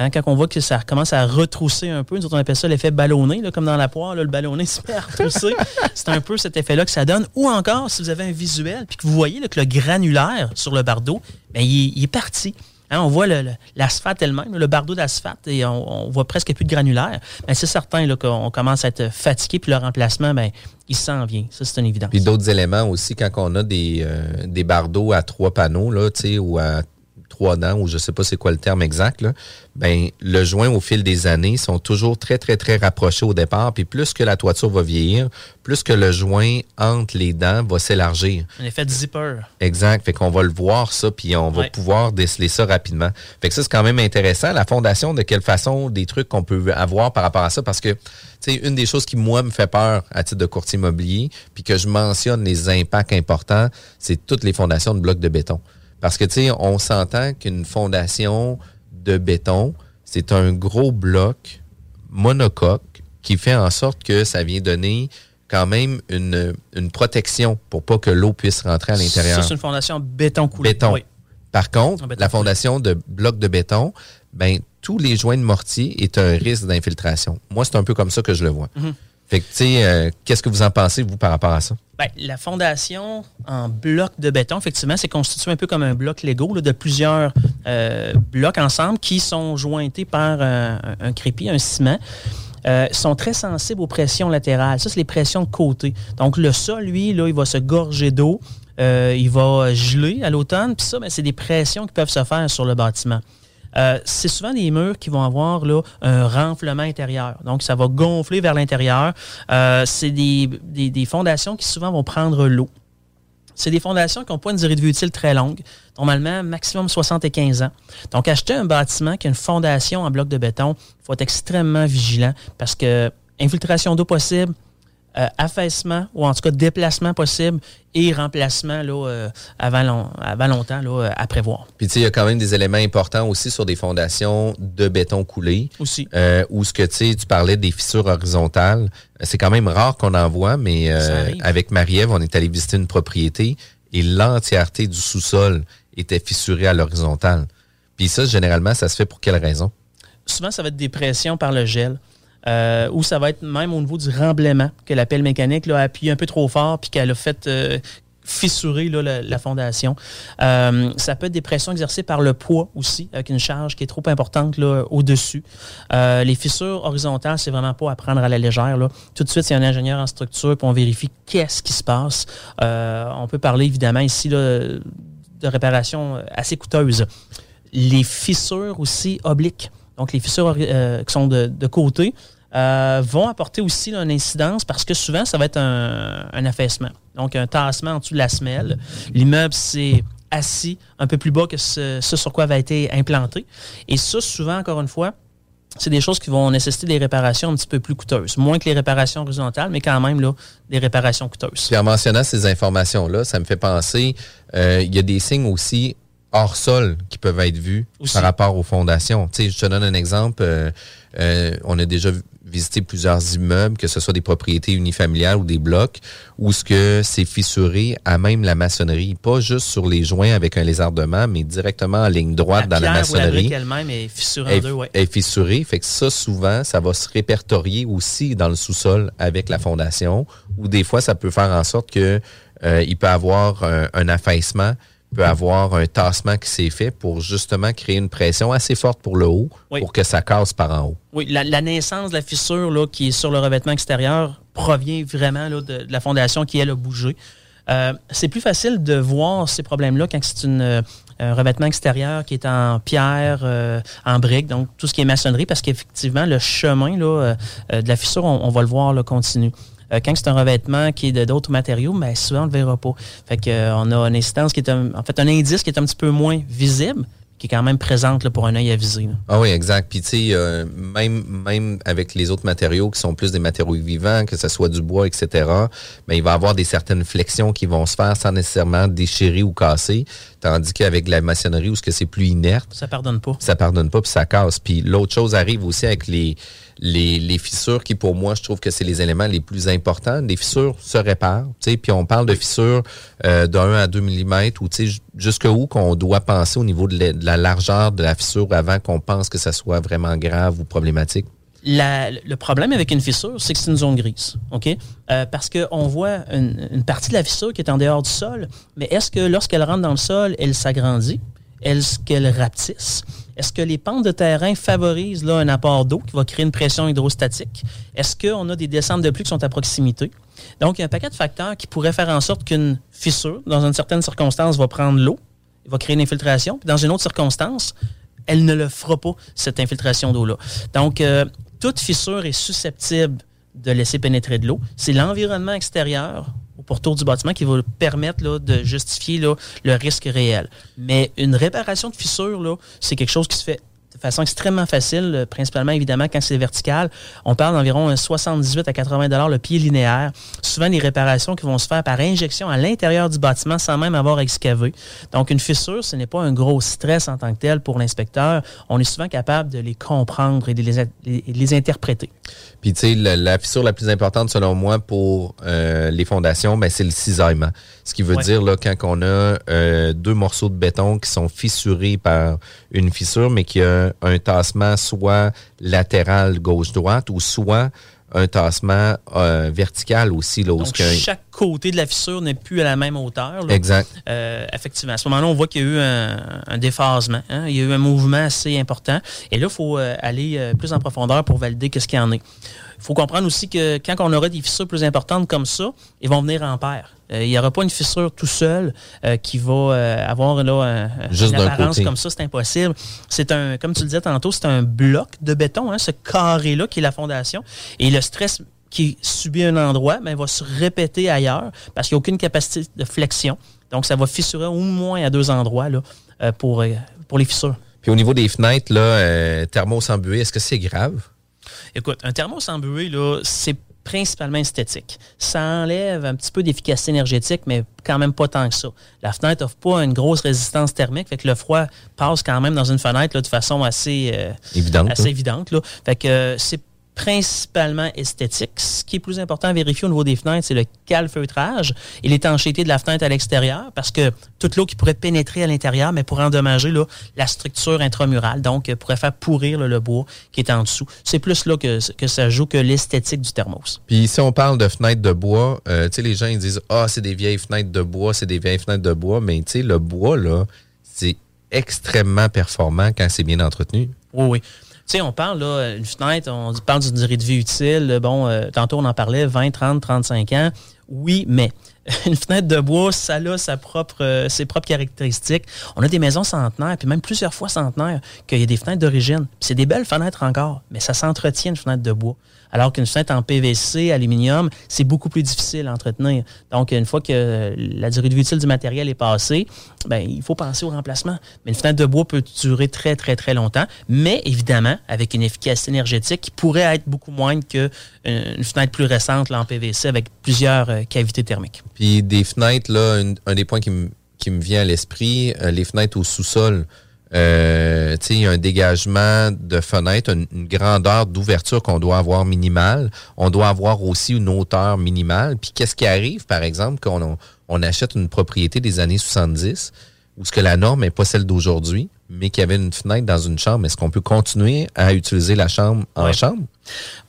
Speaker 4: Hein, quand on voit que ça commence à retrousser un peu, nous on appelle ça l'effet ballonné, comme dans la poire, le ballonné se met à retrousser. c'est un peu cet effet-là que ça donne. Ou encore, si vous avez un visuel, puis que vous voyez que le granulaire sur le bardeau, bien, il, est parti. Hein, on voit l'asphalte elle-même, le bardeau d'asphalte, et on, voit presque plus de granulaire. Mais c'est certain qu'on commence à être fatigué, puis le remplacement, ben, il s'en vient. Ça, c'est une évidence.
Speaker 3: Puis d'autres éléments aussi, quand on a des, euh, bardeaux à trois panneaux, là, ou à trois dents, ou je sais pas c'est quoi le terme exact, là, ben, le joint au fil des années sont toujours très, très, très rapprochés au départ. Puis plus que la toiture va vieillir, plus que le joint entre les dents va s'élargir.
Speaker 4: Un effet de zipper.
Speaker 3: Exact. Fait qu'on va le voir, ça, puis on va pouvoir déceler ça rapidement. Fait que ça, c'est quand même intéressant. La fondation, de quelle façon, des trucs qu'on peut avoir par rapport à ça, parce que, tu sais, une des choses qui, moi, me fait peur à titre de courtier immobilier, puis que je mentionne les impacts importants, c'est toutes les fondations de blocs de béton. Parce que, tu sais, on s'entend qu'une fondation de béton, c'est un gros bloc monocoque qui fait en sorte que ça vient donner quand même une, protection pour pas que l'eau puisse rentrer à l'intérieur.
Speaker 4: C'est une fondation béton coulé.
Speaker 3: Béton. Par contre, la fondation de bloc de béton, ben tous les joints de mortier est un risque d'infiltration. Moi, c'est un peu comme ça que je le vois. Mhm. Fait que, tu sais, euh, qu'est-ce que vous en pensez, vous, par rapport à ça?
Speaker 4: Bien, la fondation en bloc de béton, effectivement, c'est constitué un peu comme un bloc Lego de plusieurs euh, blocs ensemble qui sont jointés par un crépi, un ciment. Euh, sont très sensibles aux pressions latérales. Ça, c'est les pressions de côté. Donc, le sol, lui, là, il va se gorger d'eau. il va geler à l'automne. Puis ça, ben, c'est des pressions qui peuvent se faire sur le bâtiment. Euh, c'est souvent des murs qui vont avoir un renflement intérieur. Donc, ça va gonfler vers l'intérieur. Euh, c'est des, des, fondations qui souvent vont prendre l'eau. C'est des fondations qui n'ont pas une durée de vie utile très longue, normalement maximum 75 ans. Donc, acheter un bâtiment qui a une fondation en bloc de béton, il faut être extrêmement vigilant parce que infiltration d'eau possible, euh, affaissement ou en tout cas déplacement possible et remplacement là, euh, avant, longtemps là, euh, à prévoir.
Speaker 3: Puis tu sais, il y a quand même des éléments importants aussi sur des fondations de béton coulé.
Speaker 4: Aussi.
Speaker 3: où ce que tu sais, tu parlais des fissures horizontales. C'est quand même rare qu'on en voit, mais avec Marie-Ève, on est allé visiter une propriété et l'entièreté du sous-sol était fissurée à l'horizontale. Puis ça, généralement, ça se fait pour quelle raison?
Speaker 4: Souvent, ça va être des pressions par le gel. Euh, ou ça va être même au niveau du remblaiement, que la pelle mécanique là, a appuyé un peu trop fort puis qu'elle a fait euh, fissurer la, fondation. Euh, ça peut être des pressions exercées par le poids aussi, avec une charge qui est trop importante au-dessus. les fissures horizontales, c'est vraiment pas à prendre à la légère. Là. Tout de suite, c'est un ingénieur en structure, puis on vérifie qu'est-ce qui se passe. on peut parler évidemment ici de réparation assez coûteuses. Les fissures aussi obliques, donc les fissures qui sont de, côté, vont apporter aussi une incidence parce que souvent, ça va être un, affaissement. Donc, un tassement en dessous de la semelle. L'immeuble, c'est assis un peu plus bas que ce, sur quoi va été implanté. Et ça, souvent, encore une fois, c'est des choses qui vont nécessiter des réparations un petit peu plus coûteuses. Moins que les réparations horizontales, mais quand même là, des réparations coûteuses.
Speaker 3: Puis en mentionnant ces informations-là, ça me fait penser, euh, il y a des signes aussi hors sol qui peuvent être vus par rapport aux fondations. Tu sais, je te donne un exemple. Euh, euh, on a déjà visiter plusieurs immeubles, que ce soit des propriétés unifamiliales ou des blocs, où ce que c'est fissuré à même la maçonnerie, pas juste sur les joints avec un lézardement, mais directement en ligne droite dans la maçonnerie.
Speaker 4: elle-même est fissurée en deux, ouais.
Speaker 3: est fissurée, fait que ça souvent, ça va se répertorier aussi dans le sous-sol avec la fondation, ou des fois ça peut faire en sorte que euh, il peut avoir un affaissement peut avoir un tassement qui s'est fait pour justement créer une pression assez forte pour le haut pour que ça casse par en haut.
Speaker 4: Oui, la, naissance de la fissure là, qui est sur le revêtement extérieur provient vraiment de, la fondation qui, elle, a bougé. Euh, c'est plus facile de voir ces problèmes-là quand c'est euh, un revêtement extérieur qui est en pierre, euh, en briques, donc tout ce qui est maçonnerie, parce qu'effectivement, le chemin là, de la fissure, on, va le voir, le continue. Euh, quand c'est un revêtement qui est d'autres matériaux, mais souvent on le verra pas. Fait que, euh, on a une incidence qui est un indice qui est un petit peu moins visible, qui est quand même présente pour un œil avisé.
Speaker 3: Ah oui, exact. Puis tu sais, euh, même, même avec les autres matériaux qui sont plus des matériaux vivants, que ce soit du bois, etc., mais ben, il va y avoir des certaines flexions qui vont se faire sans nécessairement déchirer ou casser. Tandis qu'avec la maçonnerie, où ce que c'est plus inerte.
Speaker 4: Ça pardonne pas.
Speaker 3: Ça pardonne pas, puis ça casse. Puis l'autre chose arrive aussi avec les les, fissures qui, pour moi, je trouve que c'est les éléments les plus importants. Les fissures se réparent, puis on parle de fissures euh, de 1 à 2 mm ou jusqu'où qu'on doit penser au niveau de la, largeur de la fissure avant qu'on pense que ça soit vraiment grave ou problématique.
Speaker 4: Le problème avec une fissure, c'est que c'est une zone grise? Euh, parce qu'on voit une, une, partie de la fissure qui est en dehors du sol, mais est-ce que lorsqu'elle rentre dans le sol, elle s'agrandit? Est-ce qu'elle rapetisse? Est-ce que les pentes de terrain favorisent là, un apport d'eau qui va créer une pression hydrostatique? Est-ce qu'on a des descentes de pluie qui sont à proximité? Donc, il y a un paquet de facteurs qui pourraient faire en sorte qu'une fissure, dans une certaine circonstance, va prendre l'eau, va créer une infiltration, puis dans une autre circonstance, elle ne le fera pas, cette infiltration d'eau-là. Donc, euh, toute fissure est susceptible de laisser pénétrer de l'eau. C'est l'environnement extérieur au pourtour du bâtiment qui va permettre de justifier le risque réel. Mais une réparation de fissure, c'est quelque chose qui se fait façon extrêmement facile, euh, principalement évidemment quand c'est vertical. On parle d'environ 78 à 80 dollars le pied linéaire. Souvent des réparations qui vont se faire par injection à l'intérieur du bâtiment sans même avoir excavé. Donc une fissure, ce n'est pas un gros stress en tant que tel pour l'inspecteur. On est souvent capable de les comprendre et de les interpréter.
Speaker 3: Puis, tu sais, la, fissure la plus importante, selon moi, pour euh, les fondations, ben, c'est le cisaillement. Ce qui veut dire, là, quand on a euh, deux morceaux de béton qui sont fissurés par une fissure, mais qui a un tassement soit latéral gauche-droite ou soit un tassement euh, vertical aussi. Là,
Speaker 4: Donc, chaque côté de la fissure n'est plus à la même hauteur.
Speaker 3: Exact.
Speaker 4: effectivement. À ce moment-là, on voit qu'il y a eu un, déphasement. Hein. Il y a eu un mouvement assez important. Et là, il faut aller plus en profondeur pour valider qu'est-ce qu'il y en est. Il faut comprendre aussi que quand on aura des fissures plus importantes comme ça, ils vont venir en paire. Euh, il n'y aura pas une fissure tout seul euh, qui va euh, avoir là, une apparence comme ça, c'est impossible. C'est un, comme tu le disais tantôt, c'est un bloc de béton, hein, ce carré-là qui est la fondation. Et le stress qui subit un endroit, ben, va se répéter ailleurs parce qu'il n'y a aucune capacité de flexion. Donc, ça va fissurer au moins à deux endroits là, pour, pour les fissures.
Speaker 3: Puis au niveau des fenêtres, là, thermos embué, est-ce que c'est grave?
Speaker 4: Écoute, un thermos embué, là, c'est principalement esthétique. Ça enlève un petit peu d'efficacité énergétique, mais quand même pas tant que ça. La fenêtre n'offre pas une grosse résistance thermique, fait que le froid passe quand même dans une fenêtre là, de façon assez, euh,
Speaker 3: évidente.
Speaker 4: Assez évidente là. Fait que euh, c'est principalement esthétique. Ce qui est plus important à vérifier au niveau des fenêtres, c'est le calfeutrage et l'étanchéité de la fenêtre à l'extérieur, parce que toute l'eau qui pourrait pénétrer à l'intérieur, mais pourrait endommager là, la structure intramurale, donc euh, pourrait faire pourrir le bois qui est en dessous. C'est plus là que, que ça joue que l'esthétique du thermos.
Speaker 3: Puis si on parle de fenêtres de bois, euh, tu sais, les gens ils disent « Ah, c'est des vieilles fenêtres de bois, c'est des vieilles fenêtres de bois », mais tu sais, le bois, là, c'est extrêmement performant quand c'est bien entretenu.
Speaker 4: Oui, oui. Sais, on parle, là, une fenêtre, on parle d'une durée de vie utile. Bon, euh, tantôt, on en parlait, 20, 30, 35 ans. Oui, mais une fenêtre de bois, ça a sa propre, ses propres caractéristiques. On a des maisons centenaires, puis même plusieurs fois centenaires, qu'il y a des fenêtres d'origine. C'est des belles fenêtres encore, mais ça s'entretient une fenêtre de bois. Alors qu'une fenêtre en PVC, aluminium, c'est beaucoup plus difficile à entretenir. Donc, une fois que la durée de vie utile du matériel est passée, ben, il faut penser au remplacement. Mais une fenêtre de bois peut durer très, très, très longtemps, mais évidemment, avec une efficacité énergétique qui pourrait être beaucoup moindre qu'une une fenêtre plus récente là, en PVC avec plusieurs euh, cavités thermiques.
Speaker 3: Puis des fenêtres, là, un, des points qui me qui me vient à l'esprit, euh, les fenêtres au sous-sol. Euh, il y a un dégagement de fenêtre, une, grandeur d'ouverture qu'on doit avoir minimale. On doit avoir aussi une hauteur minimale. Puis qu'est-ce qui arrive, par exemple, quand on, achète une propriété des années 70, où ce que la norme n'est pas celle d'aujourd'hui, mais qu'il y avait une fenêtre dans une chambre, est-ce qu'on peut continuer à utiliser la chambre en chambre?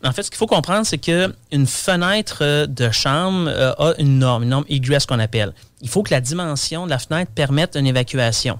Speaker 4: En fait, ce qu'il faut comprendre, c'est qu'une fenêtre de chambre euh, a une norme, une norme egress qu'on appelle. Il faut que la dimension de la fenêtre permette une évacuation.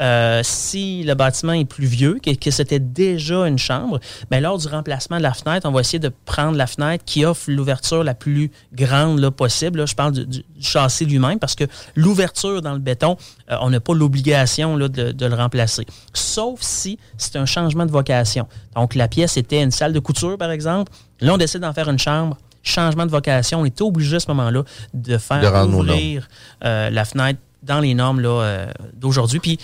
Speaker 4: Euh, si le bâtiment est plus vieux, que, que c'était déjà une chambre, bien, lors du remplacement de la fenêtre, on va essayer de prendre la fenêtre qui offre l'ouverture la plus grande là, possible. Là, je parle du, châssis lui-même parce que l'ouverture dans le béton, euh, on n'a pas l'obligation de, de, le remplacer. Sauf si c'est un changement de vocation. Donc, la pièce était une salle de couture, par exemple. Là, on décide d'en faire une chambre changement de vocation, on est obligé à ce moment-là de faire ouvrir euh, la fenêtre dans les normes d'aujourd'hui. Puis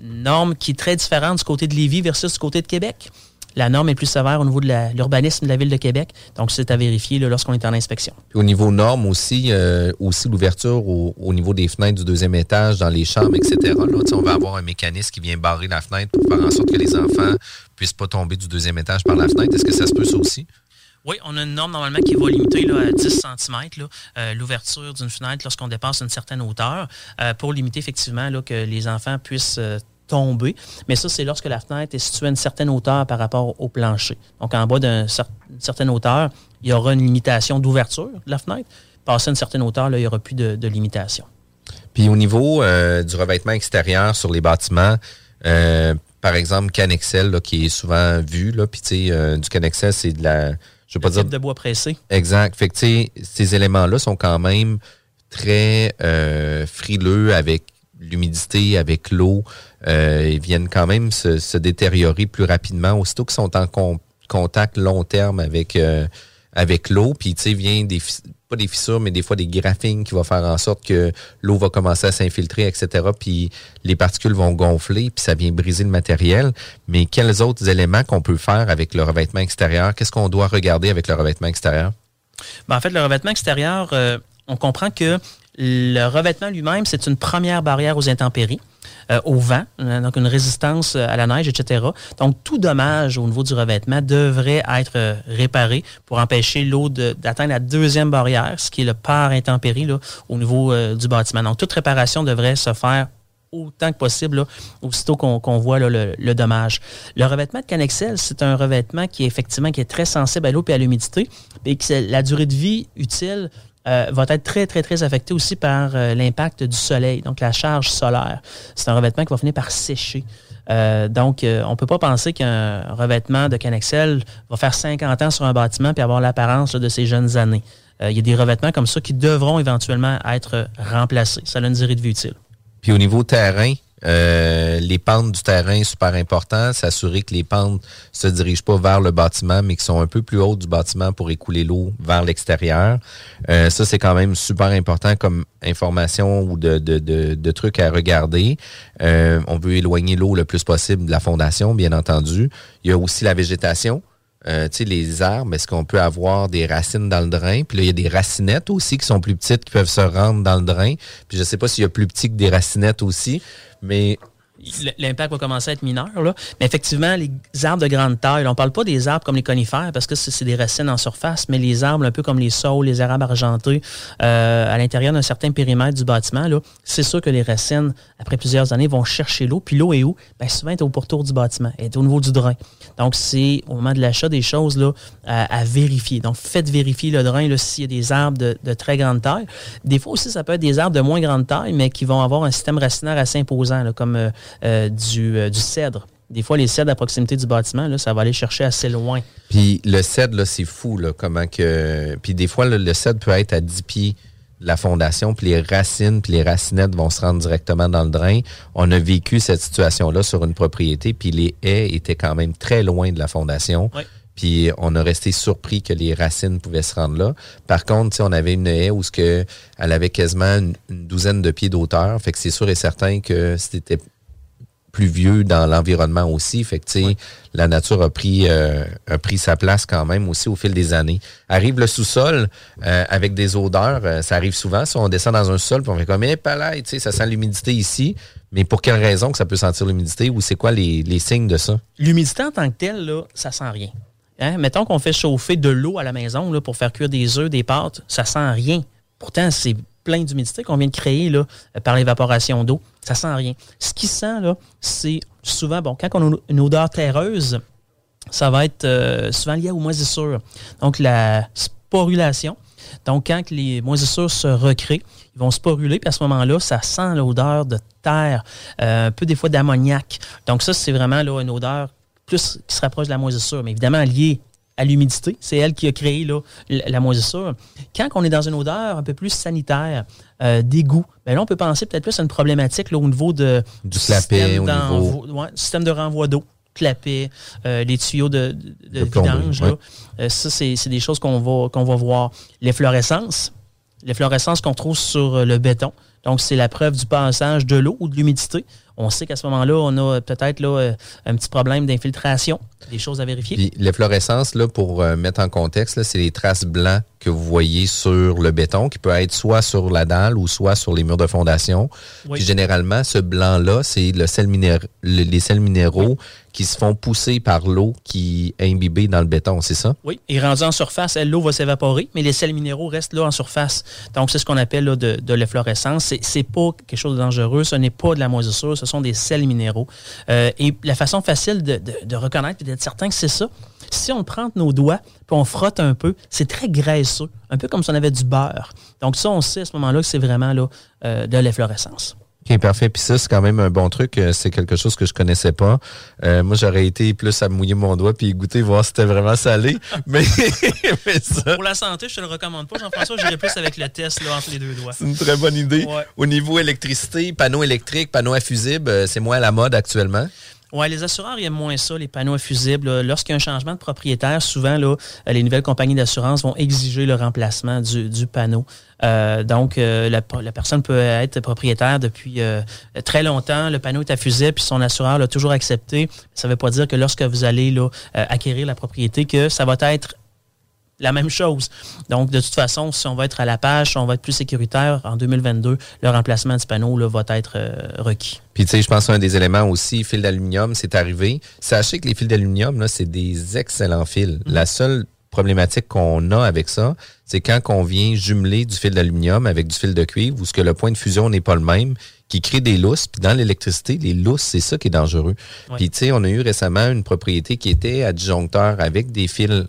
Speaker 4: norme qui est très différente du côté de Lévis versus du côté de Québec. La norme est plus sévère au niveau de l'urbanisme de la ville de Québec. Donc, c'est à vérifier lorsqu'on est en inspection.
Speaker 3: au niveau norme aussi, euh, aussi l'ouverture au, niveau des fenêtres du deuxième étage, dans les chambres, etc. On va avoir un mécanisme qui vient barrer la fenêtre pour faire en sorte que les enfants puissent pas tomber du deuxième étage par la fenêtre. Est-ce que ça se peut aussi?
Speaker 4: Oui, on a une norme normalement qui va limiter à 10 cm euh, l'ouverture d'une fenêtre lorsqu'on dépasse une certaine hauteur euh, pour limiter effectivement que les enfants puissent tomber. Mais ça, c'est lorsque la fenêtre est située à une certaine hauteur par rapport au plancher. Donc, en bas d'une certaine hauteur, il y aura une limitation d'ouverture de la fenêtre. Passé une certaine hauteur, il n'y aura plus de, limitation.
Speaker 3: Puis au niveau euh, du revêtement extérieur sur les bâtiments, euh, par exemple, Canexel, qui est souvent vu, là, puis euh, du Canexel, c'est de la...
Speaker 4: Je veux pas dire... de bois pressé.
Speaker 3: Exact. Fait que, ces éléments-là sont quand même très frileux avec l'humidité, avec l'eau, euh, ils viennent quand même se, détériorer plus rapidement aussitôt qu'ils sont en contact long terme avec euh, avec l'eau. Puis tu sais, vient des pas des fissures, mais des fois des graphines qui vont faire en sorte que l'eau va commencer à s'infiltrer, etc. Puis les particules vont gonfler, puis ça vient briser le matériel. Mais quels autres éléments qu'on peut faire avec le revêtement extérieur? Qu'est-ce qu'on doit regarder avec le revêtement extérieur?
Speaker 4: Ben, en fait, le revêtement extérieur, euh, on comprend que le revêtement lui-même, c'est une première barrière aux intempéries. Euh, au vent, euh, donc une résistance à la neige, etc. Donc, tout dommage au niveau du revêtement devrait être euh, réparé pour empêcher l'eau d'atteindre la deuxième barrière, ce qui est le par intempérie là, au niveau du bâtiment. Donc, toute réparation devrait se faire autant que possible, aussitôt qu'on voit le, dommage. Le revêtement de Canexel, c'est un revêtement qui est effectivement très sensible à l'eau et à l'humidité, et que la durée de vie utile euh, va être très, très, très affecté aussi par euh, l'impact du soleil, donc la charge solaire. C'est un revêtement qui va finir par sécher. Euh, donc, on ne peut pas penser qu'un revêtement de Canexel va faire 50 ans sur un bâtiment puis avoir l'apparence de ses jeunes années. Il y a des revêtements comme ça qui devront éventuellement être remplacés. Ça a une durée de vie utile.
Speaker 3: Puis au niveau terrain, euh, les pentes du terrain, super important. S'assurer que les pentes se dirigent pas vers le bâtiment, mais qui sont un peu plus hautes du bâtiment pour écouler l'eau vers l'extérieur. Euh, ça, c'est quand même super important comme information ou de, de, de, trucs à regarder. Euh, on veut éloigner l'eau le plus possible de la fondation, bien entendu. Il y a aussi la végétation. Euh, les arbres, est-ce qu'on peut avoir des racines dans le drain? Puis là, il y a des racinettes aussi qui sont plus petites, qui peuvent se rendre dans le drain. Puis je ne sais pas s'il y a plus petit que des racinettes aussi, mais
Speaker 4: l'impact va commencer à être mineur. Là. Mais effectivement, les arbres de grande taille, on ne parle pas des arbres comme les conifères parce que c'est des racines en surface, mais les arbres un peu comme les saules, les arabes argentés, euh, à l'intérieur d'un certain périmètre du bâtiment, c'est sûr que les racines, après plusieurs années, vont chercher l'eau. Puis l'eau est où? Bien, souvent, elle est au pourtour du bâtiment, elle est au niveau du drain. Donc, c'est au moment de l'achat des choses là, à, vérifier. Donc, faites vérifier le drain s'il y a des arbres de, très grande taille. Des fois aussi, ça peut être des arbres de moins grande taille, mais qui vont avoir un système racinaire assez imposant, comme euh, euh, euh, du, cèdre. Des fois, les cèdres à proximité du bâtiment, là, ça va aller chercher assez loin.
Speaker 3: Puis le cèdre, là, c'est fou, là, comment que. Puis des fois, le cèdre peut être à 10 pieds la fondation, puis les racines, puis les racinettes vont se rendre directement dans le drain. On a vécu cette situation-là sur une propriété, puis les haies étaient quand même très loin de la fondation. Puis on a resté surpris que les racines pouvaient se rendre là. Par contre, on avait une haie où ce que, elle avait quasiment une, douzaine de pieds d'auteur. Fait que c'est sûr et certain que c'était plus vieux dans l'environnement aussi. Fait que, la nature a pris, euh, a pris sa place quand même aussi au fil des années. Arrive le sous-sol euh, avec des odeurs. Euh, ça arrive souvent. Si on descend dans un sol, puis on fait comme, eh, palais, tu sais, ça sent l'humidité ici. Mais pour quelle raison que ça peut sentir l'humidité ou c'est quoi les, les, signes de ça?
Speaker 4: L'humidité en tant que telle, là, ça sent rien. Hein? Mettons qu'on fait chauffer de l'eau à la maison là, pour faire cuire des œufs, des pâtes, ça sent rien. Pourtant, c'est plein d'humidité qu'on vient de créer là, par l'évaporation d'eau. Ça sent rien. Ce qui sent, c'est souvent, bon, quand on a une odeur terreuse, ça va être euh, souvent lié aux moisissures. Donc, la sporulation. Donc, quand les moisissures se recréent, ils vont sporuler, puis à ce moment-là, ça sent l'odeur de terre, euh, un peu des fois d'ammoniac. Donc, ça, c'est vraiment là, une odeur plus qui se rapproche de la moisissure, mais évidemment liée à l'humidité. C'est elle qui a créé là, la moisissure. Quand on est dans une odeur un peu plus sanitaire, euh, d'égout, ben là, on peut penser peut-être plus à une problématique là, au niveau de,
Speaker 3: du clapet, au
Speaker 4: niveau... système de renvoi d'eau clapet, euh, les tuyaux de, de, vidange. Euh, ça, c'est des choses qu'on va, qu'on va voir. Les fluorescences qu'on trouve sur le béton. Donc, c'est la preuve du passage de l'eau ou de l'humidité on sait qu'à ce moment-là, on a peut-être là, euh, un petit problème d'infiltration, des choses à vérifier.
Speaker 3: Puis l'efflorescence, là, pour euh, mettre en contexte, c'est les traces blancs que vous voyez sur le béton, qui peut être soit sur la dalle ou soit sur les murs de fondation. Puis généralement, ce blanc-là, c'est le sel les sels minéraux qui se font pousser par l'eau qui est imbibée dans le béton, c'est ça?
Speaker 4: Oui, et rendu en surface, l'eau va s'évaporer, mais les sels minéraux restent là en surface. Donc, c'est ce qu'on appelle là, de, de l'efflorescence. C'est pas quelque chose de dangereux, ce n'est pas de la moisissure, ce sont des sels minéraux. Euh, et la façon facile de, reconnaître et d'être certain que c'est ça, si on prend nos doigts puis on frotte un peu, c'est très graisseux, un peu comme si on avait du beurre. Donc ça, on sait à ce moment-là que c'est vraiment là, euh, de l'efflorescence.
Speaker 3: OK, parfait. Puis ça, c'est quand même un bon truc. Euh, c'est quelque chose que je connaissais pas. Euh, moi, j'aurais été plus à mouiller mon doigt puis goûter, voir si c'était vraiment salé. mais,
Speaker 4: Pour la santé, je te le recommande pas, Jean-François. J'irais plus avec le test là, entre les deux doigts.
Speaker 3: C'est une très bonne idée. Au niveau électricité, panneaux électriques, panneaux à fusibles, c'est moins à la mode actuellement?
Speaker 4: Oui, les assureurs aiment moins ça, les panneaux infusibles. Lorsqu'il y a un changement de propriétaire, souvent, là, les nouvelles compagnies d'assurance vont exiger le remplacement du, panneau. Euh, donc, euh, la, personne peut être propriétaire depuis euh, très longtemps. Le panneau est infusible, puis son assureur l'a toujours accepté. Ça ne veut pas dire que lorsque vous allez là, acquérir la propriété, que ça va être la même chose. Donc, de toute façon, si on va être à la page, si on va être plus sécuritaire, en 2022, le remplacement du panneau là, va être euh, requis.
Speaker 3: Puis, tu sais, je pense un des éléments aussi, fil d'aluminium, c'est arrivé. Sachez que les fils d'aluminium, là, c'est des excellents fils. Mm-hmm. La seule problématique qu'on a avec ça, c'est quand on vient jumeler du fil d'aluminium avec du fil de cuivre, où ce que le point de fusion n'est pas le même, qui crée des lousses. Puis dans l'électricité, les lousses, c'est ça qui est dangereux. Puis tu sais, on a eu récemment une propriété qui était adjoncteur avec des fils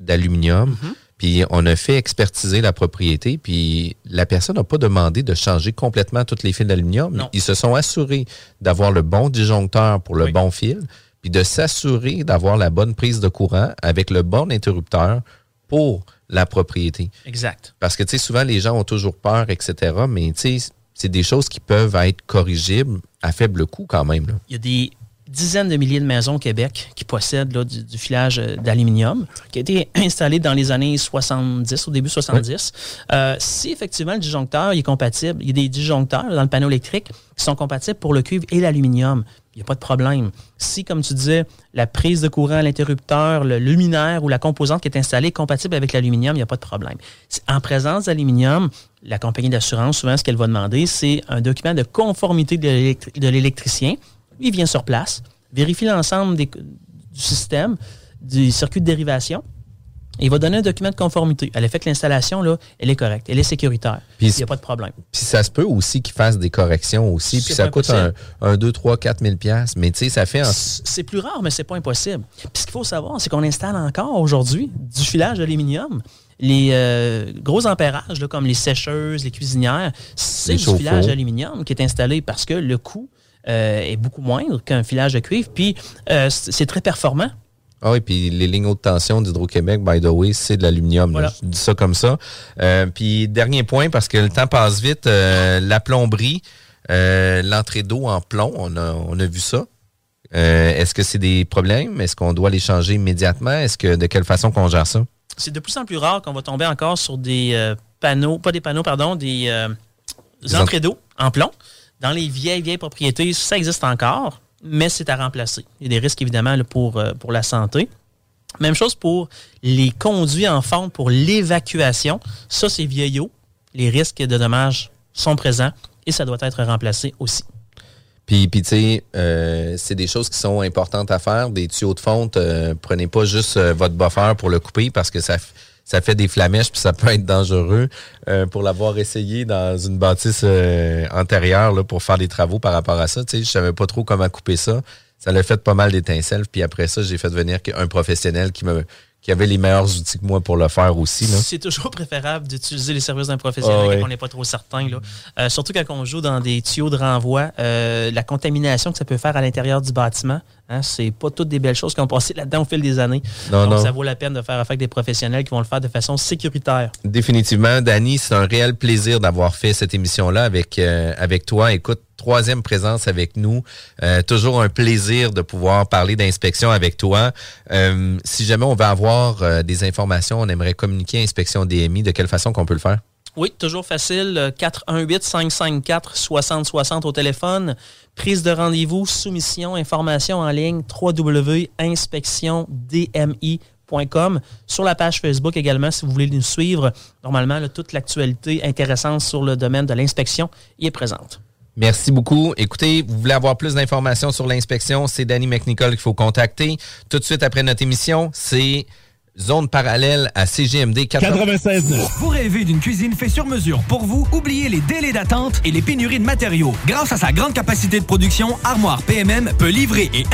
Speaker 3: d'aluminium. Mhm. Puis on a fait expertiser la propriété, puis la personne n'a pas demandé de changer complètement toutes les fils d'aluminium. Ils se sont assurés d'avoir le bon disjoncteur pour le bon fil, puis de s'assurer d'avoir la bonne prise de courant avec le bon interrupteur pour la propriété.
Speaker 4: Exact.
Speaker 3: Parce que, tu sais, souvent, les gens ont toujours peur, etc., mais, tu sais, c'est des choses qui peuvent être corrigibles à faible coût quand même.
Speaker 4: Il y a des dizaines de milliers de maisons au Québec qui possèdent du, filage euh, d'aluminium, qui a été installé dans les années 70, au début 70. Euh, si effectivement le disjoncteur est compatible, il y a des disjoncteurs dans le panneau électrique qui sont compatibles pour le cuivre et l'aluminium. Il n'y a pas de problème. Si, comme tu disais, la prise de courant, l'interrupteur, le luminaire ou la composante qui est installée est compatible avec l'aluminium, il n'y a pas de problème. En présence d'aluminium, la compagnie d'assurance, souvent, ce qu'elle va demander, c'est un document de conformité de l'électricien il vient sur place, vérifie l'ensemble du système, du circuit de dérivation. Et il va donner un document de conformité. À l'effet que l'installation, là, elle est correcte, elle est sécuritaire. il n'y a pas de problème.
Speaker 3: Puis ça se peut aussi qu'il fasse des corrections aussi. Puis ça coûte un, 2, 3, 4 000 Mais tu sais, ça fait...
Speaker 4: C'est plus rare, mais c'est pas impossible. Puis ce qu'il faut savoir, c'est qu'on installe encore aujourd'hui du filage d'aluminium. Les euh, gros ampérages, comme les sécheuses, les cuisinières, c'est du filage d'aluminium qui est installé parce que le coût est beaucoup moindre qu'un filage de cuivre. Puis, euh, c'est très performant.
Speaker 3: Ah oui, puis les lignes haute tension d'Hydro-Québec, by the way, c'est de l'aluminium. Je dis ça comme ça. Euh, puis dernier point, parce que le temps passe vite, euh, la plomberie, euh, l'entrée d'eau en plomb, on a, on a vu ça. Est-ce que c'est des problèmes? Est-ce qu'on doit les changer immédiatement? Est-ce que de quelle façon qu'on gère ça?
Speaker 4: C'est de plus en plus rare qu'on va tomber encore sur des panneaux, pas des panneaux, pardon, des, entrées d'eau en plomb. Dans les vieilles, vieilles propriétés, ça existe encore mais c'est à remplacer. Il y a des risques évidemment pour, euh, pour la santé. Même chose pour les conduits en forme pour l'évacuation. Ça, c'est vieillot. Les risques de dommages sont présents et ça doit être remplacé aussi.
Speaker 3: Puis, puis tu sais, euh, c'est des choses qui sont importantes à faire. Des tuyaux de fonte, euh, prenez pas juste votre buffer pour le couper parce que ça, ça fait des flamèches puis ça peut être dangereux. Euh, pour l'avoir essayé dans une bâtisse euh, antérieure là, pour faire des travaux par rapport à ça, tu sais, je savais pas trop comment couper ça. Ça l'a fait pas mal d'étincelles. Puis après ça, j'ai fait venir un professionnel qui me qui avait les meilleurs outils que moi pour le faire aussi.
Speaker 4: C'est toujours préférable d'utiliser les services d'un professionnel ah quand on n'est pas trop certain. Là. Euh, surtout quand on joue dans des tuyaux de renvoi, euh, la contamination que ça peut faire à l'intérieur du bâtiment, hein, c'est pas toutes des belles choses qui ont passé là-dedans au fil des années. Donc, ça vaut la peine de faire affaire avec des professionnels qui vont le faire de façon sécuritaire.
Speaker 3: Définitivement, Danny, c'est un réel plaisir d'avoir fait cette émission-là avec, euh, avec toi. Écoute, troisième présence avec nous. Euh, toujours un plaisir de pouvoir parler d'inspection avec toi. Euh, si jamais on veut avoir des informations, on aimerait communiquer à Inspection DMI, de quelle façon qu'on peut le faire?
Speaker 4: Oui, toujours facile. 418-554-6060 au téléphone. Prise de rendez-vous, soumission, information en ligne, www.inspectiondmi.com. Sur la page Facebook également, si vous voulez nous suivre. Normalement, toute l'actualité intéressante sur le domaine de l'inspection y est présente.
Speaker 3: Merci beaucoup. Écoutez, vous voulez avoir plus d'informations sur l'inspection, c'est Danny McNichol qu'il faut contacter. Tout de suite après notre émission, c'est Zone parallèle à CGMD 96.
Speaker 5: Vous rêvez d'une cuisine faite sur mesure pour vous? Oubliez les délais d'attente et les pénuries de matériaux. Grâce à sa grande capacité de production, Armoire PMM peut livrer et